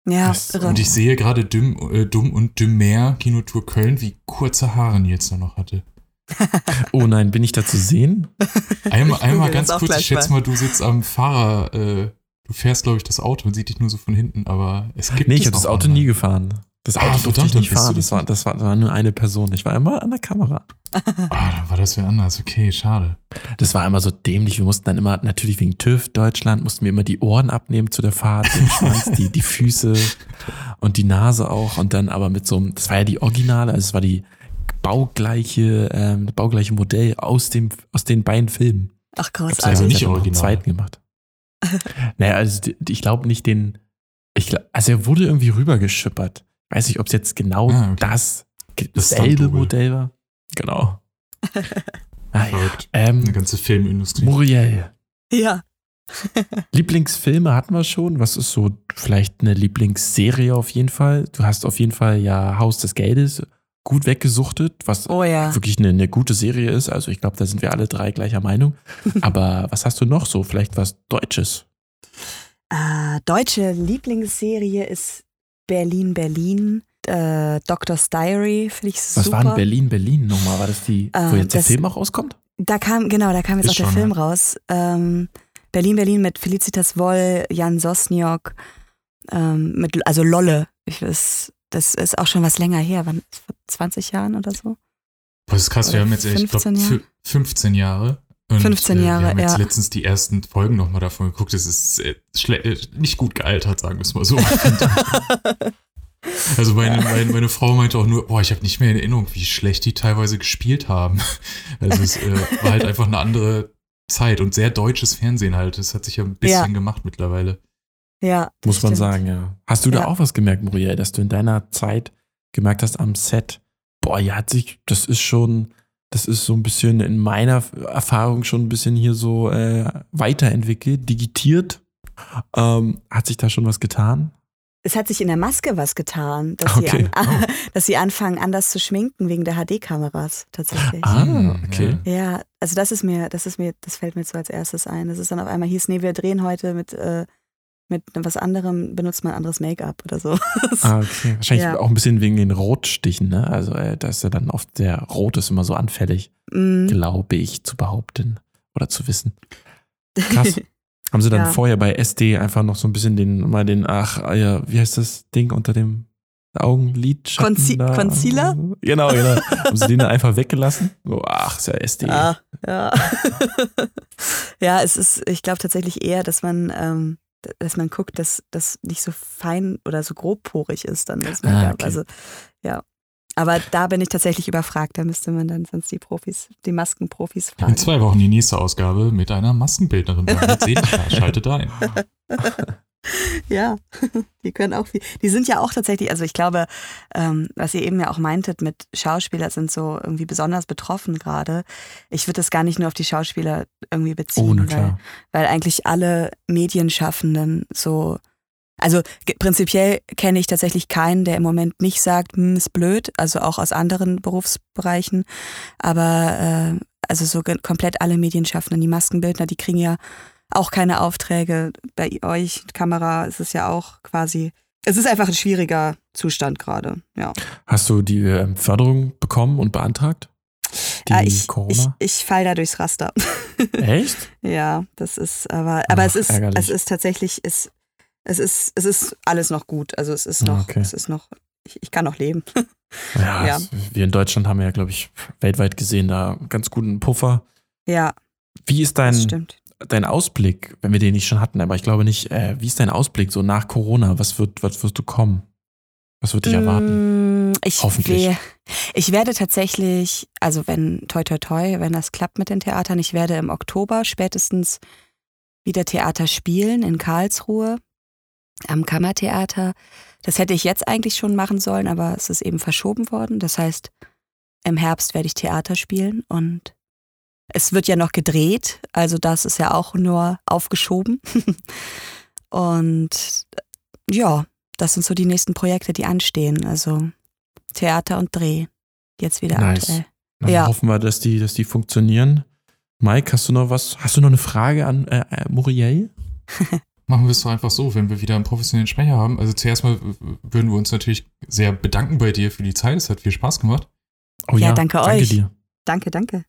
Ja, Das- irre. Und ich sehe gerade Dumm, äh, Dumm und Dümmer Kinotour Köln, wie kurze Haare Nils da noch hatte. Oh nein, bin ich da zu sehen? Einmal, einmal ganz kurz, ich schätze mal, du sitzt am Fahrer, äh, du fährst, glaube ich, das Auto und sieht dich nur so von hinten, aber es gibt Nee, ich habe das Auto nie gefahren. Das Ah, Auto durfte verdammt, ich nicht du fahren. das war, das, war, das war nur eine Person. Ich war immer an der Kamera. Ah, dann war das wer anders. Okay, schade. Das war immer so dämlich. Wir mussten dann immer, natürlich wegen TÜV Deutschland, mussten wir immer die Ohren abnehmen zu der Fahrt, den Schwanz, die, die Füße und die Nase auch. Und dann aber mit so einem, das war ja die Originale, also es war die baugleiche, ähm, baugleiche Modell aus dem, aus den beiden Filmen. Ach, großartig. Also ja nicht original. zweiten gemacht. naja, also ich glaube nicht den, ich glaub, also er wurde irgendwie rübergeschippert. Weiß nicht, ob es jetzt genau Ah, okay. das Das dasselbe. Modell war. Genau. Ah, ja. Ähm, Eine ganze Filmindustrie. Muriel, Ja. Lieblingsfilme hatten wir schon. Was ist so vielleicht eine Lieblingsserie auf jeden Fall? Du hast auf jeden Fall ja Haus des Geldes gut weggesuchtet, was Oh ja. wirklich eine, eine gute Serie ist. Also ich glaube, da sind wir alle drei gleicher Meinung. Aber was hast du noch so? Vielleicht was Deutsches? Äh, deutsche Lieblingsserie ist Berlin, Berlin. Äh, Doctor's Diary finde ich Was super. war denn Berlin, Berlin nochmal? War das die, wo Äh, jetzt der das- Film auch rauskommt? Da kam, genau, da kam jetzt Ist auch der schon, Film ja. raus. Ähm, Berlin, Berlin mit Felicitas Woll, Jan Sosniok, ähm, mit, also Lolle. Ich weiß, das ist auch schon was länger her, wann, vor 20 Jahren oder so? Das ist krass, wir Oder haben jetzt, ich glaube, 15 Jahre? 15 Jahre. Und, 15 äh, Jahre, Wir haben jetzt ja. letztens die ersten Folgen nochmal davon geguckt. Es ist äh, äh, nicht gut gealtert, sagen wir es mal so. also meine, meine, meine Frau meinte auch nur, boah, ich habe nicht mehr in Erinnerung, wie schlecht die teilweise gespielt haben. Also es äh, war halt einfach eine andere Zeit und sehr deutsches Fernsehen halt. Das hat sich ja ein bisschen Ja. gemacht mittlerweile. Ja. Muss man stimmt. sagen, ja. Hast du da Ja. auch was gemerkt, Muriel, dass du in deiner Zeit gemerkt hast am Set, boah, ja, hat sich, das ist schon, das ist so ein bisschen in meiner Erfahrung schon ein bisschen hier so äh, weiterentwickelt, digitiert. Ähm, hat sich da schon was getan? Es hat sich in der Maske was getan, dass, Okay. sie, an, dass sie anfangen, anders zu schminken wegen der HD-Kameras tatsächlich. Ah, Hm, okay. Ja, also das ist mir, das ist mir, das fällt mir so als erstes ein. Das ist dann auf einmal hieß, nee, wir drehen heute mit, äh, mit was anderem, benutzt man anderes Make-up oder so. Ah, okay. Wahrscheinlich Ja. auch ein bisschen wegen den Rotstichen, ne? Also, äh, da ist ja dann oft der Rot ist immer so anfällig, Mm, glaube ich, zu behaupten oder zu wissen. Krass. Haben sie dann Ja. vorher bei SD einfach noch so ein bisschen den, mal den, ach, ah ja, wie heißt das Ding unter dem Augenlidschatten. Conce da. Concealer? Genau, genau. Haben sie den dann einfach weggelassen? Oh, ach, ist ja SD. Ja, ja. ja, es ist, ich glaube tatsächlich eher, dass man, ähm, dass man guckt, dass das nicht so fein oder so grobporig ist dann das Ah, Make-up. okay. Also ja. Aber da bin ich tatsächlich überfragt. Da müsste man dann sonst die Profis, die Maskenprofis In fragen. zwei Wochen die nächste Ausgabe mit einer Maskenbildnerin. Seelenschar. Schaltet ein. Ja, die können auch viel. Die sind ja auch tatsächlich, also ich glaube, ähm, was ihr eben ja auch meintet mit Schauspieler sind so irgendwie besonders betroffen gerade. Ich würde das gar nicht nur auf die Schauspieler irgendwie beziehen, Oh, weil, weil eigentlich alle Medienschaffenden so, also prinzipiell kenne ich tatsächlich keinen, der im Moment nicht sagt, hm, ist blöd, also auch aus anderen Berufsbereichen, aber äh, also so komplett alle Medienschaffenden, die Maskenbildner, die kriegen ja auch keine Aufträge. Bei euch, Kamera, ist es ja auch quasi. Es ist einfach ein schwieriger Zustand gerade, ja. Hast du die ähm, Förderung bekommen und beantragt? Die Ah, ich, ich, Corona? ich fall da durchs Raster. Echt? ja, das ist, aber, aber es Ach, ist, ärgerlich. es ist tatsächlich, es, es ist, es ist alles noch gut. Also es ist Ah, noch, okay. es ist noch, ich, ich kann noch leben. Ja, Ja. es- wir in Deutschland haben ja, glaube ich, weltweit gesehen da ganz guten Puffer. ja, Wie ist das dein, stimmt. Dein Ausblick, wenn wir den nicht schon hatten, aber ich glaube nicht, äh, wie ist dein Ausblick so nach Corona? Was wird, was wirst du kommen? Was wird dich erwarten? Mm, Ich, Hoffentlich. ich werde tatsächlich, also wenn, toi toi toi, wenn das klappt mit den Theatern, ich werde im Oktober spätestens wieder Theater spielen in Karlsruhe am Kammertheater. Das hätte ich jetzt eigentlich schon machen sollen, aber es ist eben verschoben worden. Das heißt, im Herbst werde ich Theater spielen und es wird ja noch gedreht, also das ist ja auch nur aufgeschoben. und ja, das sind so die nächsten Projekte, die anstehen. Also Theater und Dreh. Jetzt wieder Nice. aktuell. Dann ja. hoffen wir, dass die, dass die funktionieren. Mike, hast du noch was? Hast du noch eine Frage an äh, äh, Muriel? Machen wir es doch einfach so, wenn wir wieder einen professionellen Sprecher haben. Also zuerst mal w- würden wir uns natürlich sehr bedanken bei dir für die Zeit. Es hat viel Spaß gemacht. Oh Ja, danke euch. dir. Danke, danke.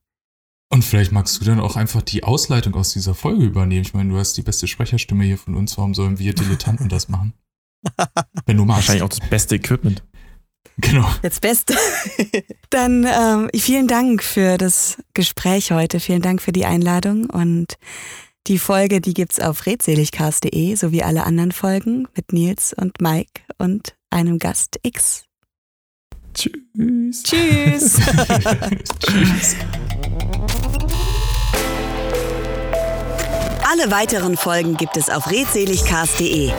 Und vielleicht magst du dann auch einfach die Ausleitung aus dieser Folge übernehmen. Ich meine, du hast die beste Sprecherstimme hier von uns. Warum sollen wir Dilettanten das machen? Wenn du magst. Wahrscheinlich auch das beste Equipment. Genau. Jetzt Beste. Dann ähm, vielen Dank für das Gespräch heute. Vielen Dank für die Einladung. Und die Folge, die gibt's auf redseligcast.de, sowie alle anderen Folgen mit Nils und Mike und einem Gast X. Tschüss. Tschüss. Tschüss. Alle weiteren Folgen gibt es auf redseligcast.de.